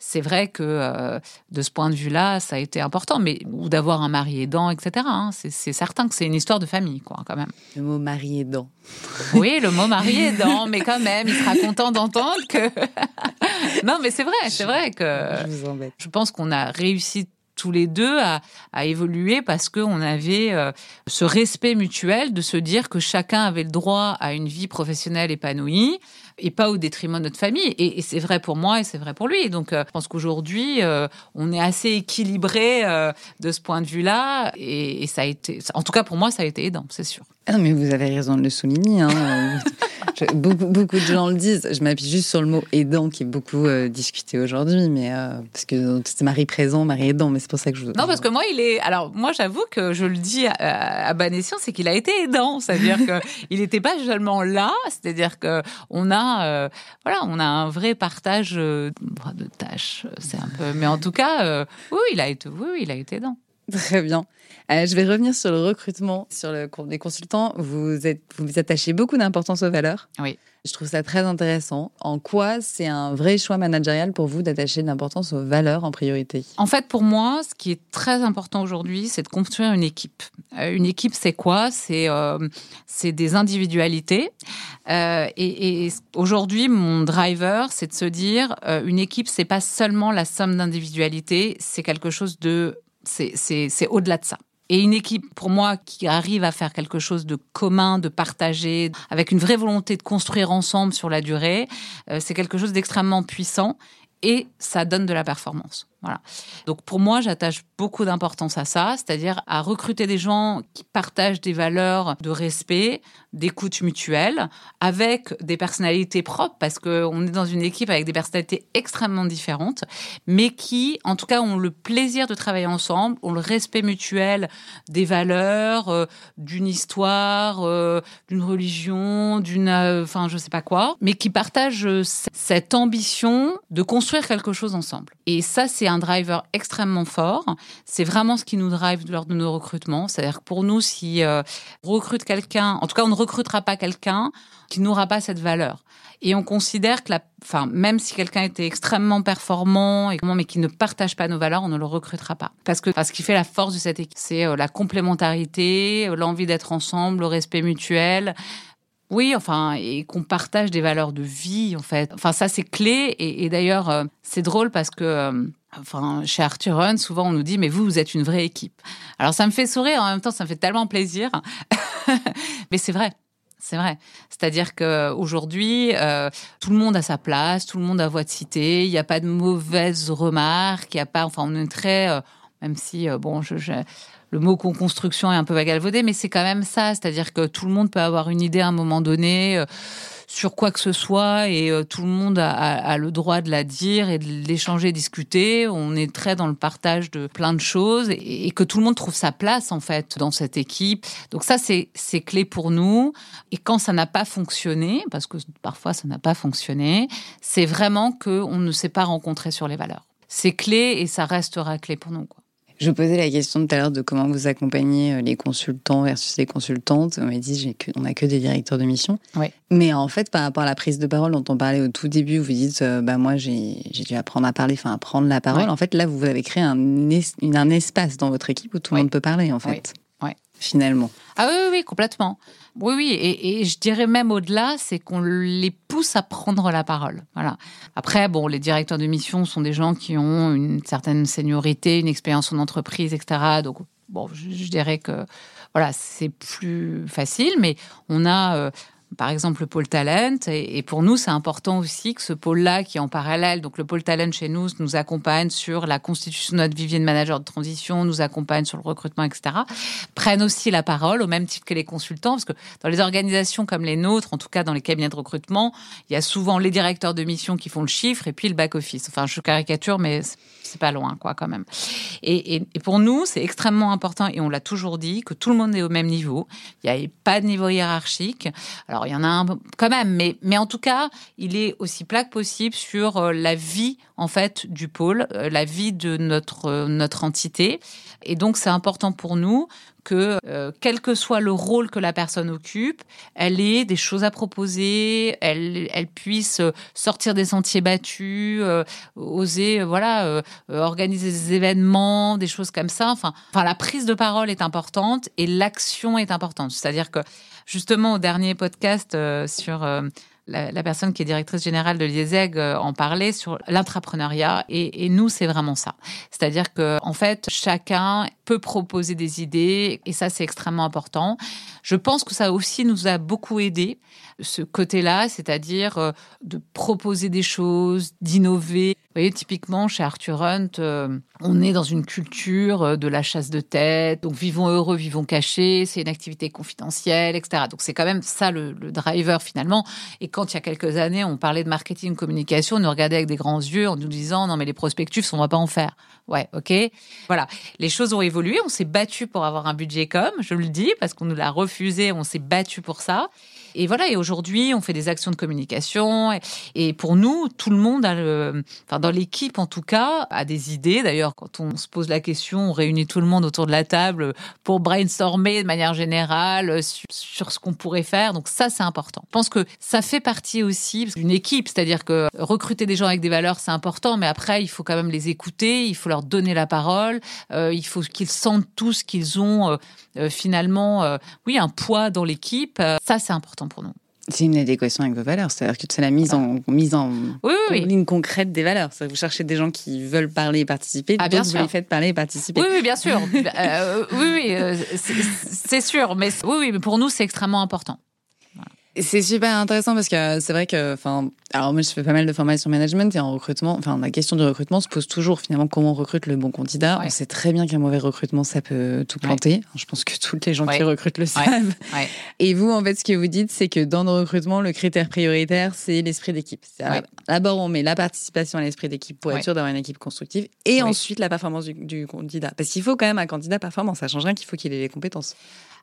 c'est vrai que de ce point de vue-là, ça a été important, mais ou d'avoir un mari aidant, etc. Hein. C'est certain que c'est une histoire de famille, quoi, quand même. Le mot mari aidant. Oui, le mot mari aidant, mais quand même, il sera content d'entendre que. non, mais c'est vrai, c'est vrai que. Je vous embête. Je pense qu'on a réussi tous les deux à, à évoluer parce qu'on avait euh, ce respect mutuel de se dire que chacun avait le droit à une vie professionnelle épanouie et pas au détriment de notre famille. Et, c'est vrai pour moi et c'est vrai pour lui. Donc, euh, je pense qu'aujourd'hui, euh, on est assez équilibré de ce point de vue-là. Et, et, ça a été, en tout cas pour moi, ça a été aidant, c'est sûr. Ah non, mais vous avez raison de le souligner. Hein. beaucoup, beaucoup, de gens le disent. Je m'appuie juste sur le mot aidant qui est beaucoup euh, discuté aujourd'hui, mais euh, parce que c'est mari présent, mari aidant, mais c'est pour ça que je. Non, parce que moi, il est. Alors, moi, j'avoue que je le dis à, à c'est qu'il a été aidant, c'est-à-dire qu'il n'était pas seulement là, c'est-à-dire que on euh, voilà, on a un vrai partage de tâches. C'est un peu, mais en tout cas, oui, il a été, oui, il a été aidant. Très bien. Euh, je vais revenir sur le recrutement, sur le des consultants. Vous, êtes, vous attachez beaucoup d'importance aux valeurs. Oui. Je trouve ça très intéressant. En quoi c'est un vrai choix managérial pour vous d'attacher de l'importance aux valeurs en priorité? En fait, pour moi, ce qui est très important aujourd'hui, c'est de construire une équipe. Euh, une équipe, c'est quoi? C'est euh, des individualités. Euh, et, et aujourd'hui, mon driver, c'est de se dire, une équipe, c'est pas seulement la somme d'individualités, c'est quelque chose de c'est au-delà de ça. Et une équipe, pour moi, qui arrive à faire quelque chose de commun, de partagé, avec une vraie volonté de construire ensemble sur la durée, euh, c'est quelque chose d'extrêmement puissant et ça donne de la performance. Donc pour moi, j'attache beaucoup d'importance à ça, c'est-à-dire à recruter des gens qui partagent des valeurs de respect, d'écoute mutuelle, avec des personnalités propres, parce qu'on est dans une équipe avec des personnalités extrêmement différentes, mais qui, en tout cas, ont le plaisir de travailler ensemble, ont le respect mutuel des valeurs, euh, d'une histoire, euh, d'une religion, d'une, euh, enfin, je sais pas quoi, mais qui partagent cette ambition de construire quelque chose ensemble. Et ça, c'est un driver extrêmement fort. C'est vraiment ce qui nous drive lors de nos recrutements. C'est-à-dire que pour nous, si euh, on recrute quelqu'un, en tout cas, on ne recrutera pas quelqu'un qui n'aura pas cette valeur. Et on considère que, enfin, même si quelqu'un était extrêmement performant et mais qui ne partage pas nos valeurs, on ne le recrutera pas. Parce que ce qui fait la force de cette équipe, c'est euh, la complémentarité, euh, l'envie d'être ensemble, le respect mutuel, oui, enfin, et qu'on partage des valeurs de vie, en fait. Enfin, ça, c'est clé. Et, d'ailleurs, euh, c'est drôle parce que, euh, enfin, chez Arthur Run, souvent, on nous dit, mais vous, vous êtes une vraie équipe. Alors, ça me fait sourire, en même temps, ça me fait tellement plaisir. mais c'est vrai. C'est vrai. C'est-à-dire qu'aujourd'hui, euh, tout le monde a sa place, tout le monde a voix de cité, il n'y a pas de mauvaises remarques, il n'y a pas, enfin, on est très, euh, même si, bon, je, je le mot construction est un peu vagalvaudé, mais c'est quand même ça. C'est-à-dire que tout le monde peut avoir une idée à un moment donné euh, sur quoi que ce soit et euh, tout le monde a, le droit de la dire et de l'échanger, discuter. On est très dans le partage de plein de choses et, que tout le monde trouve sa place en fait dans cette équipe. Donc ça c'est clé pour nous. Et quand ça n'a pas fonctionné, parce que parfois ça n'a pas fonctionné, c'est vraiment que on ne s'est pas rencontré sur les valeurs. C'est clé et ça restera clé pour nous. Je posais la question tout à l'heure de comment vous accompagnez euh, les consultants versus les consultantes. On m'a dit qu'on n'a que des directeurs de mission. Mais en fait, par rapport à la prise de parole dont on parlait au tout début, vous dites, euh, bah moi j'ai dû apprendre à parler, enfin à prendre la parole. En fait, là, vous avez créé un, un espace dans votre équipe où tout le monde peut parler, en fait. Ouais. Finalement. Ah oui, oui, oui complètement. Oui, oui, et, je dirais même au-delà, c'est qu'on les pousse à prendre la parole. Voilà. Après, bon, les directeurs de mission sont des gens qui ont une certaine seniorité, une expérience en entreprise, etc. Donc, bon, je, dirais que voilà, c'est plus facile, mais on a euh, par exemple le pôle talent. Et, pour nous, c'est important aussi que ce pôle-là, qui est en parallèle, donc le pôle talent chez nous, nous accompagne sur la constitution de notre vivier de manager de transition, nous accompagne sur le recrutement, etc., prennent aussi la parole au même titre que les consultants, parce que dans les organisations comme les nôtres, en tout cas dans les cabinets de recrutement, il y a souvent les directeurs de mission qui font le chiffre et puis le back-office. Enfin, je caricature, mais c'est pas loin, quoi, quand même. Et, pour nous, c'est extrêmement important, et on l'a toujours dit, que tout le monde est au même niveau. Il n'y a pas de niveau hiérarchique. Alors, il y en a un quand même, mais, mais en tout cas, il est aussi plat que possible sur euh, la vie, en fait, du pôle, euh, la vie de notre, euh, notre entité. Et donc, c'est important pour nous que, euh, quel que soit le rôle que la personne occupe, elle ait des choses à proposer, elle, elle puisse sortir des sentiers battus, euh, oser, euh, voilà, organiser des événements, des choses comme ça. Enfin, enfin, la prise de parole est importante et l'action est importante. C'est-à-dire que, justement, au dernier podcast sur la, personne qui est directrice générale de l'IESEG euh, en parlait sur l'entrepreneuriat et, et, nous c'est vraiment ça. C'est-à-dire que en fait chacun peut proposer des idées et ça c'est extrêmement important. Je pense que ça aussi nous a beaucoup aidé ce côté-là, c'est-à-dire euh, de proposer des choses, d'innover. Vous voyez, typiquement chez Arthur Hunt, euh, on est dans une culture euh, de la chasse de tête, donc vivons heureux, vivons cachés, c'est une activité confidentielle, etc. Donc c'est quand même ça le, driver finalement. Et quand il y a quelques années, on parlait de marketing, communication, on nous regardait avec des grands yeux en nous disant non mais les prospectus, on va pas en faire. Ouais, ok. Voilà, les choses ont évolué, on s'est battu pour avoir un budget comme, je le dis, parce qu'on nous l'a refusé, on s'est battu pour ça. Et voilà, et aujourd'hui, on fait des actions de communication. Et, pour nous, tout le monde enfin, dans l'équipe en tout cas, a des idées. D'ailleurs, quand on se pose la question, on réunit tout le monde autour de la table pour brainstormer de manière générale sur, ce qu'on pourrait faire. Donc ça, c'est important. Je pense que ça fait partie aussi d'une équipe, c'est-à-dire que recruter des gens avec des valeurs, c'est important, mais après, il faut quand même les écouter, il faut leur donner la parole, euh, il faut qu'ils sentent tous qu'ils ont euh, euh, finalement, oui, un poids dans l'équipe. ça, c'est important pour nous. C'est une adéquation avec vos valeurs, c'est-à-dire que c'est la mise en mise en ligne concrète des valeurs. Vous cherchez des gens qui veulent parler et participer, ah, bien sûr. vous les faites parler et participer. Oui, oui bien sûr. Euh, oui, oui, euh, c'est sûr, mais oui, oui, mais pour nous c'est extrêmement important. C'est super intéressant parce que c'est vrai que, enfin, alors moi je fais pas mal de formations management et en recrutement, enfin la question du recrutement se pose toujours finalement comment on recrute le bon candidat. On sait très bien qu'un mauvais recrutement ça peut tout planter. Je pense que toutes les gens qui recrutent le savent. Et vous en fait ce que vous dites c'est que dans nos recrutements le critère prioritaire c'est l'esprit d'équipe. D'abord on met la participation à l'esprit d'équipe pour être sûr d'avoir une équipe constructive et ensuite la performance du, du candidat. Parce qu'il faut quand même un candidat performant, ça change rien qu'il faut qu'il ait les compétences.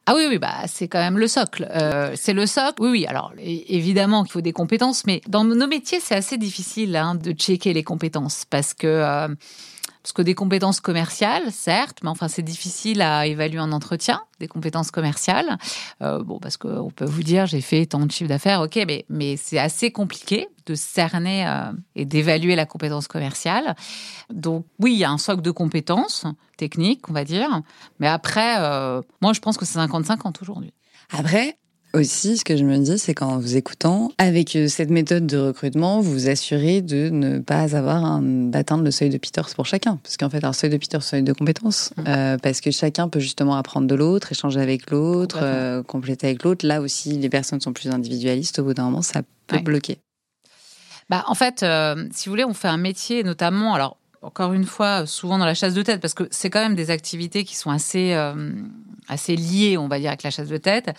Ah oui, oui, bah c'est quand même le socle. Euh, c'est le socle. Oui, oui. Alors évidemment qu'il faut des compétences, mais dans nos métiers, c'est assez difficile hein, de checker les compétences parce que euh, parce que des compétences commerciales, certes, mais enfin c'est difficile à évaluer en entretien, des compétences commerciales. Euh, bon, parce qu'on peut vous dire, j'ai fait tant de chiffre d'affaires, ok, mais, mais c'est assez compliqué de cerner euh, et d'évaluer la compétence commerciale. Donc oui, il y a un socle de compétences techniques, on va dire, mais après, euh, moi je pense que c'est 55 aujourd'hui. Après, aussi, ce que je me dis, c'est qu'en vous écoutant, avec euh, cette méthode de recrutement, vous vous assurez de ne pas avoir d'atteindre le seuil de Peters pour chacun. Parce qu'en fait, un seuil de Peters, seuil de compétences. Mmh. Euh, parce que chacun peut justement apprendre de l'autre, échanger avec l'autre, euh, compléter avec l'autre. Là aussi, les personnes sont plus individualistes. Au bout d'un moment, ça peut bloquer. Bah, en fait, si vous voulez, on fait un métier, notamment, alors encore une fois, souvent dans la chasse de tête, parce que c'est quand même des activités qui sont assez, assez liées, on va dire, avec la chasse de tête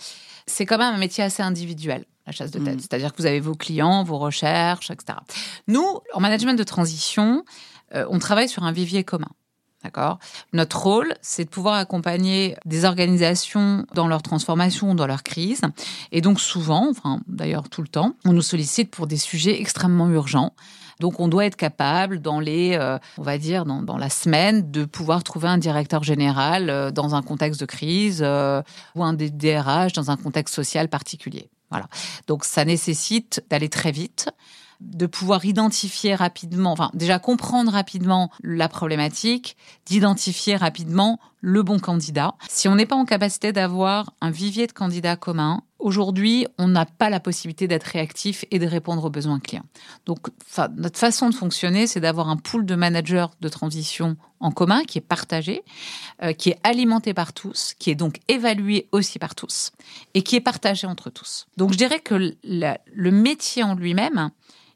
c'est quand même un métier assez individuel la chasse de tête. Mm. C'est-à-dire que vous avez vos clients, vos recherches, etc. Nous, en management de transition, euh, on travaille sur un vivier commun. D'accord? Notre rôle, c'est de pouvoir accompagner des organisations dans leur transformation, dans leur crise. Et donc souvent, enfin d'ailleurs tout le temps, on nous sollicite pour des sujets extrêmement urgents. Donc on doit être capable, dans les, euh, on va dire, dans, la semaine, de pouvoir trouver un directeur général euh, dans un contexte de crise euh, ou un DRH dans un contexte social particulier. Voilà. Donc ça nécessite d'aller très vite de pouvoir identifier rapidement, enfin déjà comprendre rapidement la problématique, d'identifier rapidement le bon candidat. Si on n'est pas en capacité d'avoir un vivier de candidats communs, Aujourd'hui, on n'a pas la possibilité d'être réactif et de répondre aux besoins clients. Donc, notre façon de fonctionner, c'est d'avoir un pool de managers de transition en commun qui est partagé, euh, qui est alimenté par tous, qui est donc évalué aussi par tous et qui est partagé entre tous. Donc, je dirais que le métier en lui-même,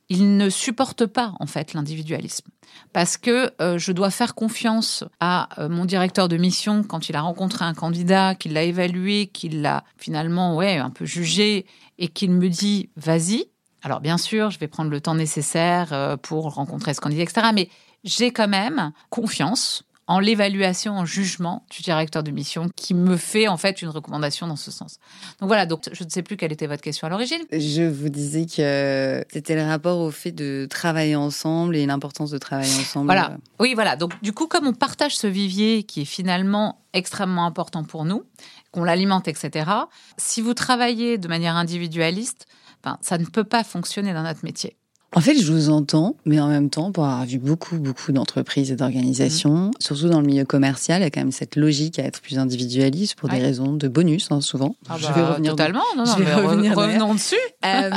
il ne supporte pas en fait l'individualisme parce que euh, je dois faire confiance à euh, mon directeur de mission quand il a rencontré un candidat, qu'il l'a évalué, qu'il l'a finalement ouais un peu jugé et qu'il me dit vas-y. Alors bien sûr, je vais prendre le temps nécessaire euh, pour rencontrer ce candidat, etc. Mais j'ai quand même confiance en l'évaluation, en jugement du directeur de mission qui me fait en fait une recommandation dans ce sens. Donc voilà, donc je ne sais plus quelle était votre question à l'origine. Je vous disais que c'était le rapport au fait de travailler ensemble et l'importance de travailler ensemble. Voilà. Oui, voilà. Donc du coup, comme on partage ce vivier qui est finalement extrêmement important pour nous, qu'on l'alimente, etc. Si vous travaillez de manière individualiste, ben, ça ne peut pas fonctionner dans notre métier. En fait, je vous entends, mais en même temps, pour avoir vu beaucoup, beaucoup d'entreprises et d'organisations, mmh. surtout dans le milieu commercial, il y a quand même cette logique à être plus individualiste pour des raisons de bonus, hein, souvent. Ah je vais bah, revenir totalement, non, non, mais revenons dessus. Euh,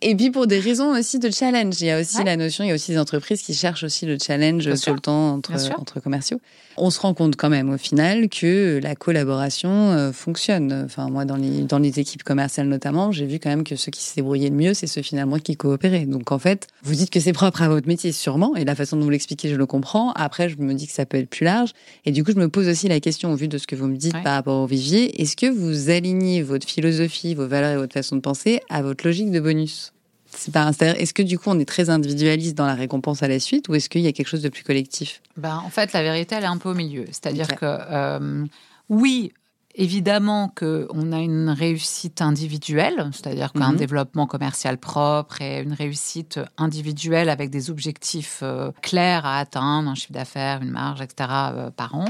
et puis pour des raisons aussi de challenge. Il y a aussi la notion, il y a aussi des entreprises qui cherchent aussi le challenge tout le temps entre, entre commerciaux on se rend compte quand même au final que la collaboration euh, fonctionne. Enfin, moi, dans les, dans les équipes commerciales notamment, j'ai vu quand même que ceux qui se débrouillaient le mieux, c'est ceux finalement qui coopéraient. Donc en fait, vous dites que c'est propre à votre métier, sûrement, et la façon dont vous l'expliquez, je le comprends. Après, je me dis que ça peut être plus large. Et du coup, je me pose aussi la question, au vu de ce que vous me dites par rapport au vivier, est-ce que vous alignez votre philosophie, vos valeurs et votre façon de penser à votre logique de bonus? C'est pas Est-ce que du coup on est très individualiste dans la récompense à la suite ou est-ce qu'il y a quelque chose de plus collectif? Ben, En fait, la vérité, elle est un peu au milieu. C'est-à-dire que euh, oui, évidemment qu'on a une réussite individuelle, c'est-à-dire qu'un mhm. développement commercial propre et une réussite individuelle avec des objectifs euh, clairs à atteindre, un chiffre d'affaires, une marge, etc. Euh, par an.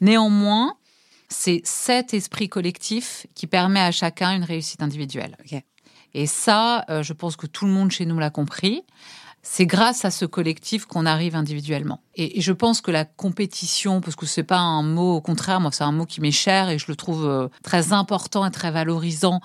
Néanmoins, c'est cet esprit collectif qui permet à chacun une réussite individuelle. Et ça, euh, je pense que tout le monde chez nous l'a compris. C'est grâce à ce collectif qu'on arrive individuellement. Et, je pense que la compétition, parce que c'est pas un mot, au contraire, moi c'est un mot qui m'est cher et je le trouve euh, très important et très valorisant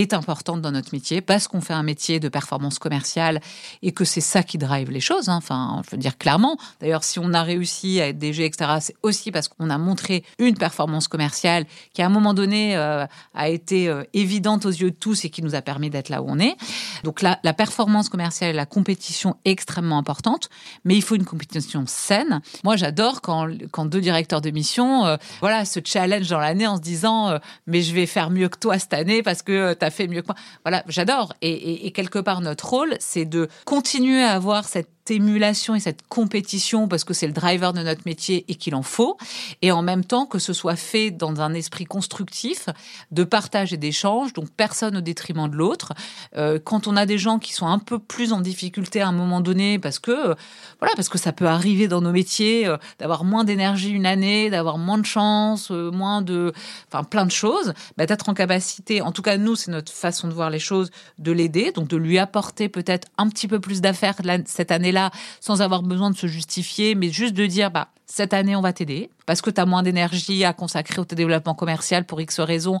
est importante dans notre métier parce qu'on fait un métier de performance commerciale et que c'est ça qui drive les choses. Hein. Enfin, je veux dire clairement. D'ailleurs, si on a réussi à être DG, etc., c'est aussi parce qu'on a montré une performance commerciale qui, à un moment donné, euh, a été euh, évidente aux yeux de tous et qui nous a permis d'être là où on est. Donc la, performance commerciale et la compétition est extrêmement importante, mais il faut une compétition saine. Moi, j'adore quand, quand deux directeurs de mission, euh, voilà, se challenge dans l'année en se disant, mais je vais faire mieux que toi cette année parce que tu fait mieux que moi. Voilà, j'adore. et, quelque part, notre rôle, c'est de continuer à avoir cette émulation et cette compétition parce que c'est le driver de notre métier et qu'il en faut. Et en même temps, que ce soit fait dans un esprit constructif, de partage et d'échange, donc personne au détriment de l'autre. Euh, quand on a des gens qui sont un peu plus en difficulté à un moment donné, parce que, euh, voilà, parce que ça peut arriver dans nos métiers, euh, d'avoir moins d'énergie une année, d'avoir moins de chance, moins de, enfin, plein de choses, bah, d'être en capacité, en tout cas, nous, c'est notre façon de voir les choses, de l'aider, donc de lui apporter peut-être un petit peu plus d'affaires cette année-là sans avoir besoin de se justifier, mais juste de dire, bah, cette année, on va t'aider parce que tu as moins d'énergie à consacrer au développement commercial pour X raisons.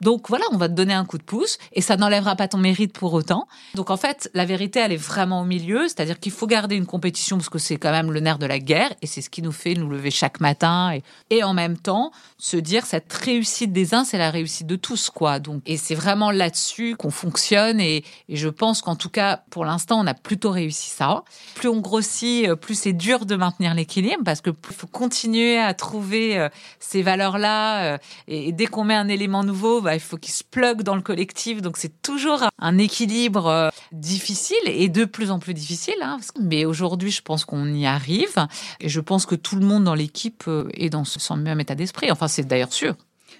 Donc voilà, on va te donner un coup de pouce et ça n'enlèvera pas ton mérite pour autant. Donc en fait, la vérité, elle est vraiment au milieu, c'est-à-dire qu'il faut garder une compétition parce que c'est quand même le nerf de la guerre et c'est ce qui nous fait nous lever chaque matin et, en même temps se dire cette réussite des uns, c'est la réussite de tous quoi. Donc et c'est vraiment là-dessus qu'on fonctionne et, je pense qu'en tout cas pour l'instant on a plutôt réussi ça. Plus on grossit, euh, plus c'est dur de maintenir l'équilibre parce que faut continuer à trouver euh, ces valeurs là euh, et dès qu'on met un élément nouveau bah, il faut qu'il se plug dans le collectif. Donc c'est toujours un équilibre euh, difficile et de plus en plus difficile. Hein, mais aujourd'hui, je pense qu'on y arrive. Et je pense que tout le monde dans l'équipe euh, est dans ce même état d'esprit. Enfin, c'est d'ailleurs sûr.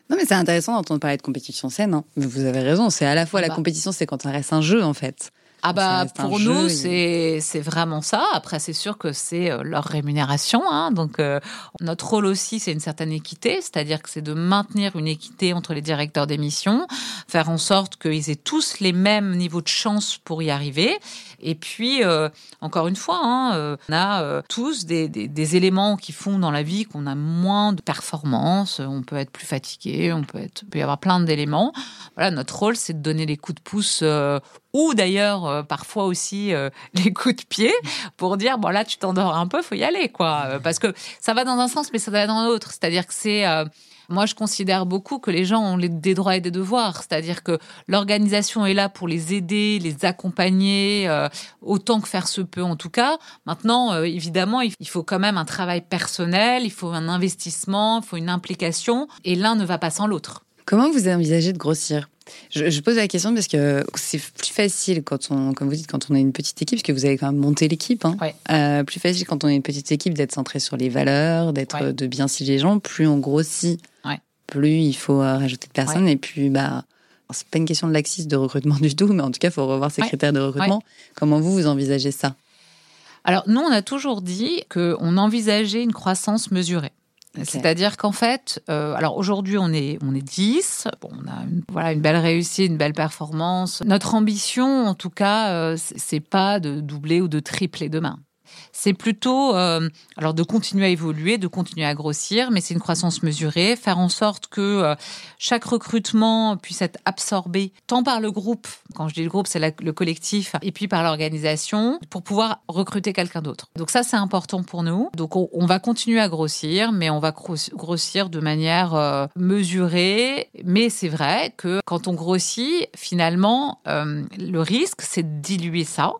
Non, mais c'est intéressant d'entendre parler de compétition saine. Hein. Vous avez raison. C'est à la fois la bah. compétition, c'est quand ça reste un jeu, en fait. Ah bah pour nous c'est c'est vraiment ça. Après c'est sûr que c'est euh, leur rémunération. Hein. Donc euh, notre rôle aussi c'est une certaine équité, c'est-à-dire que c'est de maintenir une équité entre les directeurs d'émission, faire en sorte qu'ils aient tous les mêmes niveaux de chance pour y arriver. Et puis euh, encore une fois, hein, on a tous des, éléments qui font dans la vie qu'on a moins de performance. On peut être plus fatigué, on peut être peut y avoir plein d'éléments. Voilà notre rôle c'est de donner les coups de pouce ou d'ailleurs euh, parfois aussi euh, les coups de pied pour dire bon là tu t'endors un peu, faut y aller quoi, euh, parce que ça va dans un sens mais ça va dans l'autre. C'est-à-dire que c'est moi, je considère beaucoup que les gens ont des droits et des devoirs, c'est-à-dire que l'organisation est là pour les aider, les accompagner, autant que faire se peut en tout cas. Maintenant, évidemment, il faut quand même un travail personnel, il faut un investissement, il faut une implication, et l'un ne va pas sans l'autre. Comment vous envisagez de grossir? Je, pose la question parce que c'est plus facile quand on, comme vous dites, quand on est une petite équipe, parce que vous avez quand même monté l'équipe. Hein. Euh, plus facile quand on est une petite équipe d'être centré sur les valeurs, d'être de bien cibler les gens. Plus on grossit, plus il faut euh, rajouter de personnes. Et puis, bah, c'est pas une question de laxisme de recrutement du tout, mais en tout cas, il faut revoir ses critères de recrutement. Comment vous vous envisagez ça? Alors nous, on a toujours dit qu'on envisageait une croissance mesurée. C'est-à-dire qu'en fait, euh, alors aujourd'hui on est on est 10, bon, on a une, voilà une belle réussite, une belle performance. Notre ambition, en tout cas, euh, c'est pas de doubler ou de tripler demain. C'est plutôt, euh, alors de continuer à évoluer, de continuer à grossir, mais c'est une croissance mesurée, faire en sorte que euh, chaque recrutement puisse être absorbé tant par le groupe, quand je dis le groupe, c'est le collectif, et puis par l'organisation, pour pouvoir recruter quelqu'un d'autre. Donc ça, c'est important pour nous. Donc on, va continuer à grossir, mais on va grossir de manière euh, mesurée. Mais c'est vrai que quand on grossit, finalement, le risque, c'est de diluer ça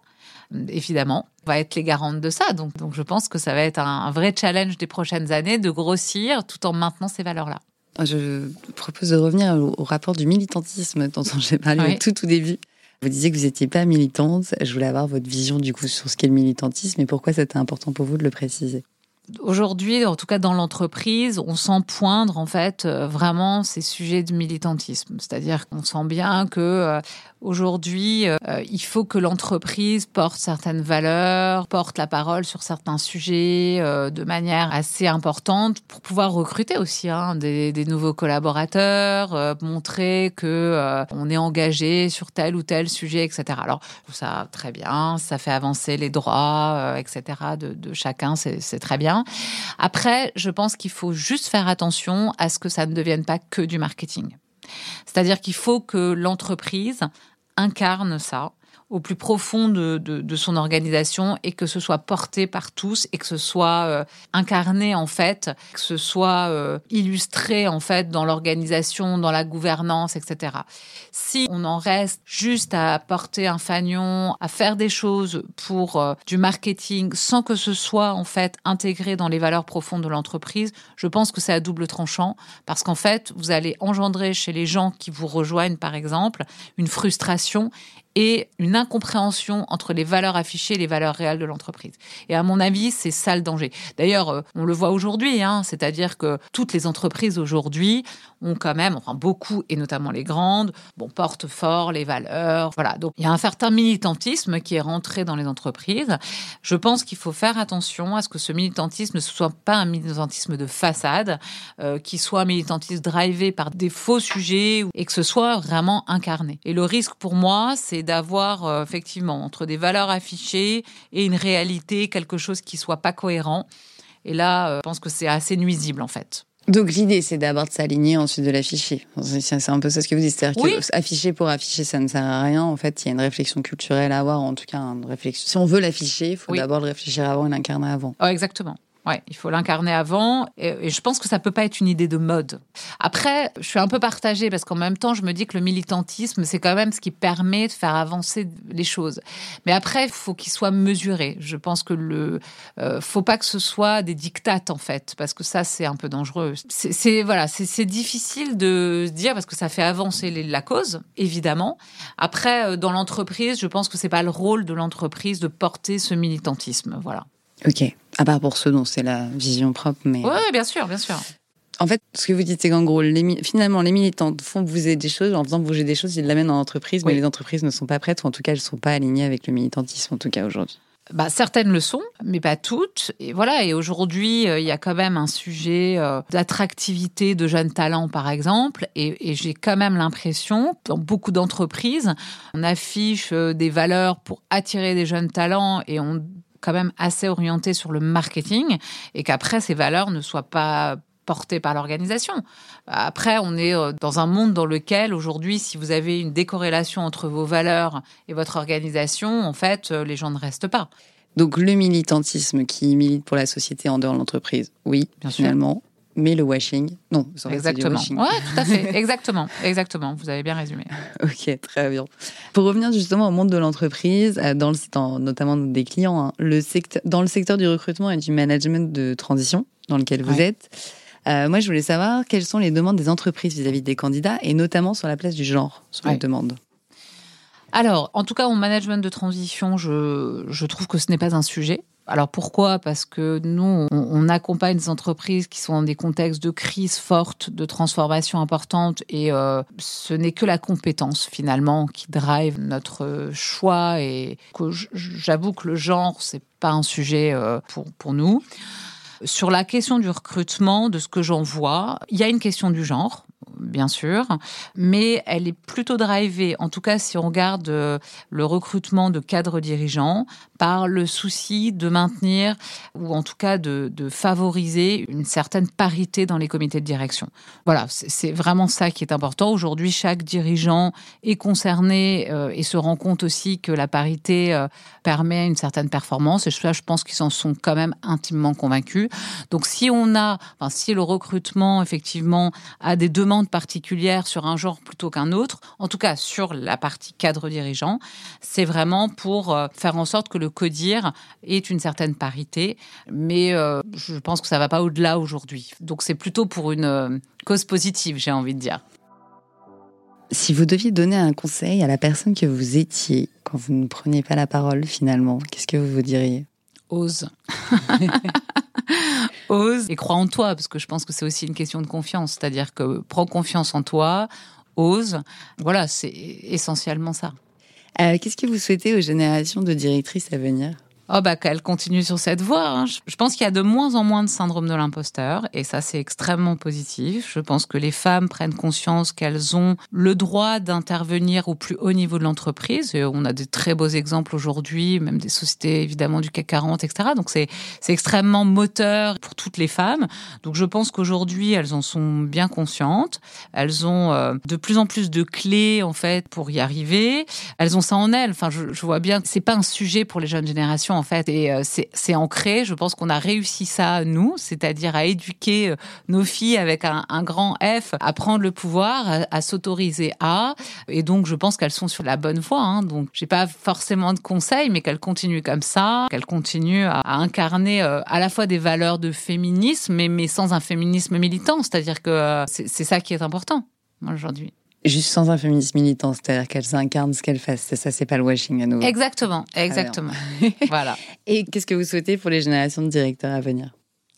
évidemment, on va être les garantes de ça. Donc, donc je pense que ça va être un, vrai challenge des prochaines années de grossir tout en maintenant ces valeurs-là. Je propose de revenir au, rapport du militantisme dont j'ai parlé tout au début. Vous disiez que vous n'étiez pas militante. Je voulais avoir votre vision du coup sur ce qu'est le militantisme et pourquoi c'était important pour vous de le préciser aujourd'hui, en tout cas dans l'entreprise, on sent poindre en fait euh, vraiment ces sujets de militantisme. C'est-à-dire qu'on sent bien que euh, aujourd'hui, euh, il faut que l'entreprise porte certaines valeurs, porte la parole sur certains sujets de manière assez importante pour pouvoir recruter aussi hein, des, des, nouveaux collaborateurs, montrer que on est engagé sur tel ou tel sujet, etc. Alors, ça très bien, ça fait avancer les droits, etc. de, de chacun, c'est très bien. Après, je pense qu'il faut juste faire attention à ce que ça ne devienne pas que du marketing. C'est-à-dire qu'il faut que l'entreprise incarne ça au plus profond de, de, son organisation et que ce soit porté par tous et que ce soit euh, incarné en fait, que ce soit euh, illustré en fait dans l'organisation, dans la gouvernance, etc. Si on en reste juste à porter un fanion, à faire des choses pour euh, du marketing sans que ce soit en fait intégré dans les valeurs profondes de l'entreprise, je pense que c'est à double tranchant parce qu'en fait vous allez engendrer chez les gens qui vous rejoignent par exemple une frustration et une incompréhension entre les valeurs affichées et les valeurs réelles de l'entreprise. Et à mon avis, c'est ça le danger. D'ailleurs, euh, on le voit aujourd'hui, hein, c'est-à-dire que toutes les entreprises aujourd'hui ont quand même, enfin beaucoup, et notamment les grandes, bon, portent fort les valeurs. Voilà. Donc, il y a un certain militantisme qui est rentré dans les entreprises. Je pense qu'il faut faire attention à ce que ce militantisme ne soit pas un militantisme de façade, euh, qui soit un militantisme drivé par des faux sujets et que ce soit vraiment incarné. Et le risque pour moi, c'est d'avoir euh, effectivement entre des valeurs affichées et une réalité, quelque chose qui soit pas cohérent. Et là, euh, je pense que c'est assez nuisible en fait. Donc l'idée, c'est d'abord de s'aligner, ensuite de l'afficher. C'est un peu ça ce que vous dites. C'est-à-dire afficher pour afficher, ça ne sert à rien. En fait, il y a une réflexion culturelle à avoir, en tout cas une réflexion. Si on veut l'afficher, il faut d'abord le réfléchir avant et l'incarner avant. Oh, exactement. Ouais, il faut l'incarner avant. Et, je pense que ça peut pas être une idée de mode. Après, je suis un peu partagée parce qu'en même temps, je me dis que le militantisme, c'est quand même ce qui permet de faire avancer les choses. Mais après, il faut qu'il soit mesuré. Je pense que le, euh, faut pas que ce soit des dictates en fait, parce que ça, c'est un peu dangereux. C'est voilà, c'est difficile de dire parce que ça fait avancer la cause, évidemment. Après, euh, dans l'entreprise, je pense que c'est pas le rôle de l'entreprise de porter ce militantisme. Voilà. Ok. À part pour ceux dont c'est la vision propre, mais. Oui, bien sûr, bien sûr. En fait, ce que vous dites, c'est qu'en gros, les, finalement, les militants font bouger des choses. En faisant bouger des choses, ils l'amènent en entreprise, mais les entreprises ne sont pas prêtes, ou en tout cas, elles ne sont pas alignées avec le militantisme, en tout cas aujourd'hui. Bah, certaines le sont, mais pas toutes. Et voilà. Et aujourd'hui, euh, il y a quand même un sujet euh, d'attractivité de jeunes talents, par exemple. Et, et j'ai quand même l'impression, dans beaucoup d'entreprises, on affiche euh, des valeurs pour attirer des jeunes talents et on quand même assez orienté sur le marketing et qu'après ces valeurs ne soient pas portées par l'organisation. Après, on est euh, dans un monde dans lequel aujourd'hui, si vous avez une décorrélation entre vos valeurs et votre organisation, en fait, euh, les gens ne restent pas. Donc le militantisme qui milite pour la société en dehors de l'entreprise, oui, Bien finalement mais le washing, non. Exactement. Washing. Ouais, tout à fait. exactement. Exactement. Vous avez bien résumé. ok, très bien. Pour revenir justement au monde de l'entreprise, euh, dans le, notamment des clients, hein, le secteur, dans le secteur du recrutement et du management de transition dans lequel vous êtes, euh, moi, je voulais savoir quelles sont les demandes des entreprises vis-à-vis des candidats et notamment sur la place du genre sur les demandes. Alors, en tout cas, en management de transition, je, je trouve que ce n'est pas un sujet. Alors pourquoi? Parce que nous, on, accompagne des entreprises qui sont dans des contextes de crise forte, de transformation importante, et euh, ce n'est que la compétence finalement qui drive notre choix. Et j'avoue que le genre, c'est pas un sujet euh, pour pour nous. Sur la question du recrutement, de ce que j'en vois, il y a une question du genre bien sûr, mais elle est plutôt drivée, en tout cas si on regarde euh, le recrutement de cadres dirigeants, par le souci de maintenir ou en tout cas de, favoriser une certaine parité dans les comités de direction. Voilà, c'est vraiment ça qui est important. Aujourd'hui, chaque dirigeant est concerné euh, et se rend compte aussi que la parité euh, permet une certaine performance. Et ça, je pense qu'ils en sont quand même intimement convaincus. Donc si on a, enfin, si le recrutement effectivement a des demandes particulière sur un genre plutôt qu'un autre, en tout cas sur la partie cadre dirigeant, c'est vraiment pour euh, faire en sorte que le CODIR ait une certaine parité. Mais euh, je pense que ça va pas au-delà aujourd'hui. Donc c'est plutôt pour une euh, cause positive, j'ai envie de dire. Si vous deviez donner un conseil à la personne que vous étiez quand vous ne preniez pas la parole finalement, qu'est-ce que vous vous diriez? Ose. ose et crois en toi, parce que je pense que c'est aussi une question de confiance. C'est-à-dire que prends confiance en toi, ose. Voilà, c'est essentiellement ça. Euh, qu'est-ce que vous souhaitez aux générations de directrices à venir? Oh bah qu'elle continue sur cette voie. Hein. Je pense qu'il y a de moins en moins de syndrome de l'imposteur et ça c'est extrêmement positif. Je pense que les femmes prennent conscience qu'elles ont le droit d'intervenir au plus haut niveau de l'entreprise. On a des très beaux exemples aujourd'hui, même des sociétés évidemment du CAC 40, etc. Donc c'est c'est extrêmement moteur pour toutes les femmes. Donc je pense qu'aujourd'hui elles en sont bien conscientes. Elles ont euh, de plus en plus de clés en fait pour y arriver. Elles ont ça en elles. Enfin je, je vois bien c'est pas un sujet pour les jeunes générations en fait. Et euh, c'est ancré. Je pense qu'on a réussi ça, nous, c'est-à-dire à éduquer euh, nos filles avec un, grand F, à prendre le pouvoir, à, s'autoriser à. Et donc, je pense qu'elles sont sur la bonne voie. Hein. Donc, j'ai pas forcément de conseils, mais qu'elles continuent comme ça, qu'elles continuent à, incarner euh, à la fois des valeurs de féminisme, mais, mais sans un féminisme militant. C'est-à-dire que c'est ça qui est important aujourd'hui. Juste sans un féminisme militant, c'est-à-dire qu'elles incarnent ce qu'elles fassent. Ça, c'est pas le washing à nouveau. Exactement, exactement. voilà. Et qu'est-ce que vous souhaitez pour les générations de directeurs à venir?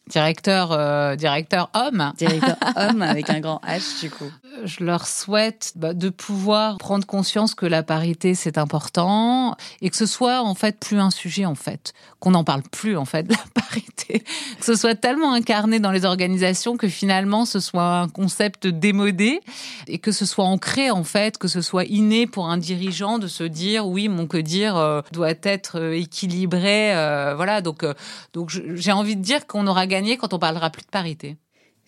Directeur, euh, directeur homme. Directeur homme avec un grand H du coup. Je leur souhaite bah, de pouvoir prendre conscience que la parité c'est important et que ce soit en fait plus un sujet en fait, qu'on n'en parle plus en fait de la parité, que ce soit tellement incarné dans les organisations que finalement ce soit un concept démodé et que ce soit ancré en fait, que ce soit inné pour un dirigeant de se dire oui mon que dire euh, doit être euh, équilibré, voilà donc donc j'ai envie de dire qu'on aura gagné quand on parlera plus de parité.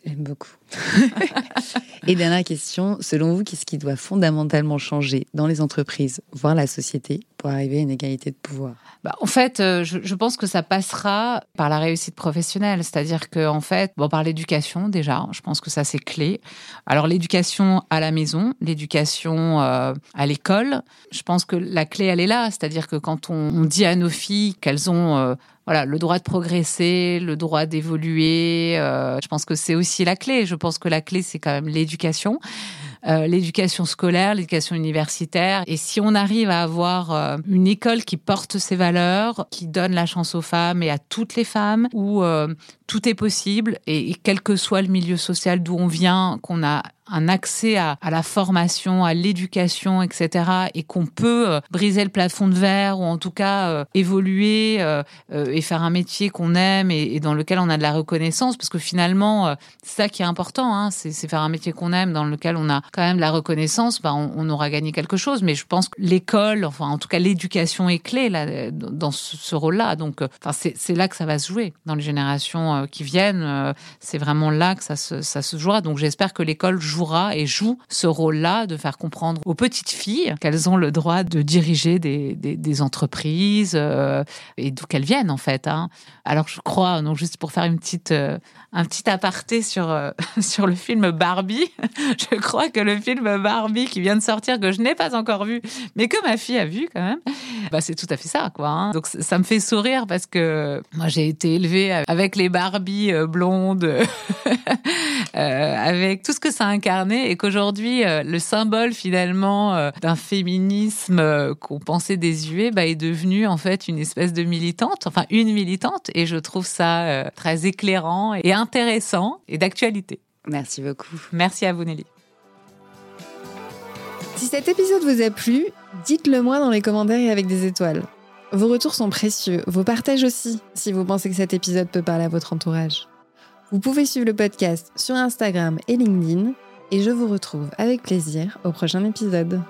J'aime beaucoup. Et dernière question, selon vous, qu'est-ce qui doit fondamentalement changer dans les entreprises, voire la société, pour arriver à une égalité de pouvoir? Bah, En fait, euh, je, pense que ça passera par la réussite professionnelle, c'est-à-dire que en fait, bon, par l'éducation déjà, je pense que ça c'est clé. Alors l'éducation à la maison, l'éducation euh, à l'école, je pense que la clé elle est là, c'est-à-dire que quand on, dit à nos filles qu'elles ont euh, voilà, le droit de progresser, le droit d'évoluer. Euh, je pense que c'est aussi la clé. Je pense que la clé, c'est quand même l'éducation. euh, l'éducation scolaire, l'éducation universitaire. Et si on arrive à avoir euh, une école qui porte ses valeurs, qui donne la chance aux femmes et à toutes les femmes, où tout est possible et, quel que soit le milieu social d'où on vient, qu'on a un accès à, la formation, à l'éducation, etc., et qu'on peut euh, briser le plafond de verre ou en tout cas euh, évoluer euh, et faire un métier qu'on aime et, dans lequel on a de la reconnaissance, parce que finalement, c'est ça qui est important, hein, c'est faire un métier qu'on aime, dans lequel on a quand même de la reconnaissance, bah, on, aura gagné quelque chose. Mais je pense que l'école, enfin en tout cas l'éducation est clé là, dans ce, rôle-là. Donc, enfin, c'est là que ça va se jouer dans les générations qui viennent. c'est vraiment là que ça se, jouera. Donc j'espère que l'école joue et joue ce rôle-là de faire comprendre aux petites filles qu'elles ont le droit de diriger des, entreprises euh, et d'où qu'elles viennent en fait. Hein. Alors je crois, donc juste pour faire une petite, euh, un petit aparté sur, euh, sur le film Barbie, je crois que le film Barbie qui vient de sortir, que je n'ai pas encore vu, mais que ma fille a vu quand même, bah, c'est tout à fait ça. quoi. Hein. Donc ça me fait sourire parce que moi j'ai été élevée avec les Barbie blondes, avec tout ce que ça incarne et qu'aujourd'hui, euh, le symbole finalement euh, d'un féminisme euh, qu'on pensait désuet bah, est devenu en fait une espèce de militante, enfin une militante, et je trouve ça très éclairant et intéressant et d'actualité. Merci beaucoup. Merci à vous Nelly. Si cet épisode vous a plu, dites-le moi dans les commentaires et avec des étoiles. Vos retours sont précieux, vos partages aussi, si vous pensez que cet épisode peut parler à votre entourage. Vous pouvez suivre le podcast sur Instagram et LinkedIn et je vous retrouve avec plaisir au prochain épisode.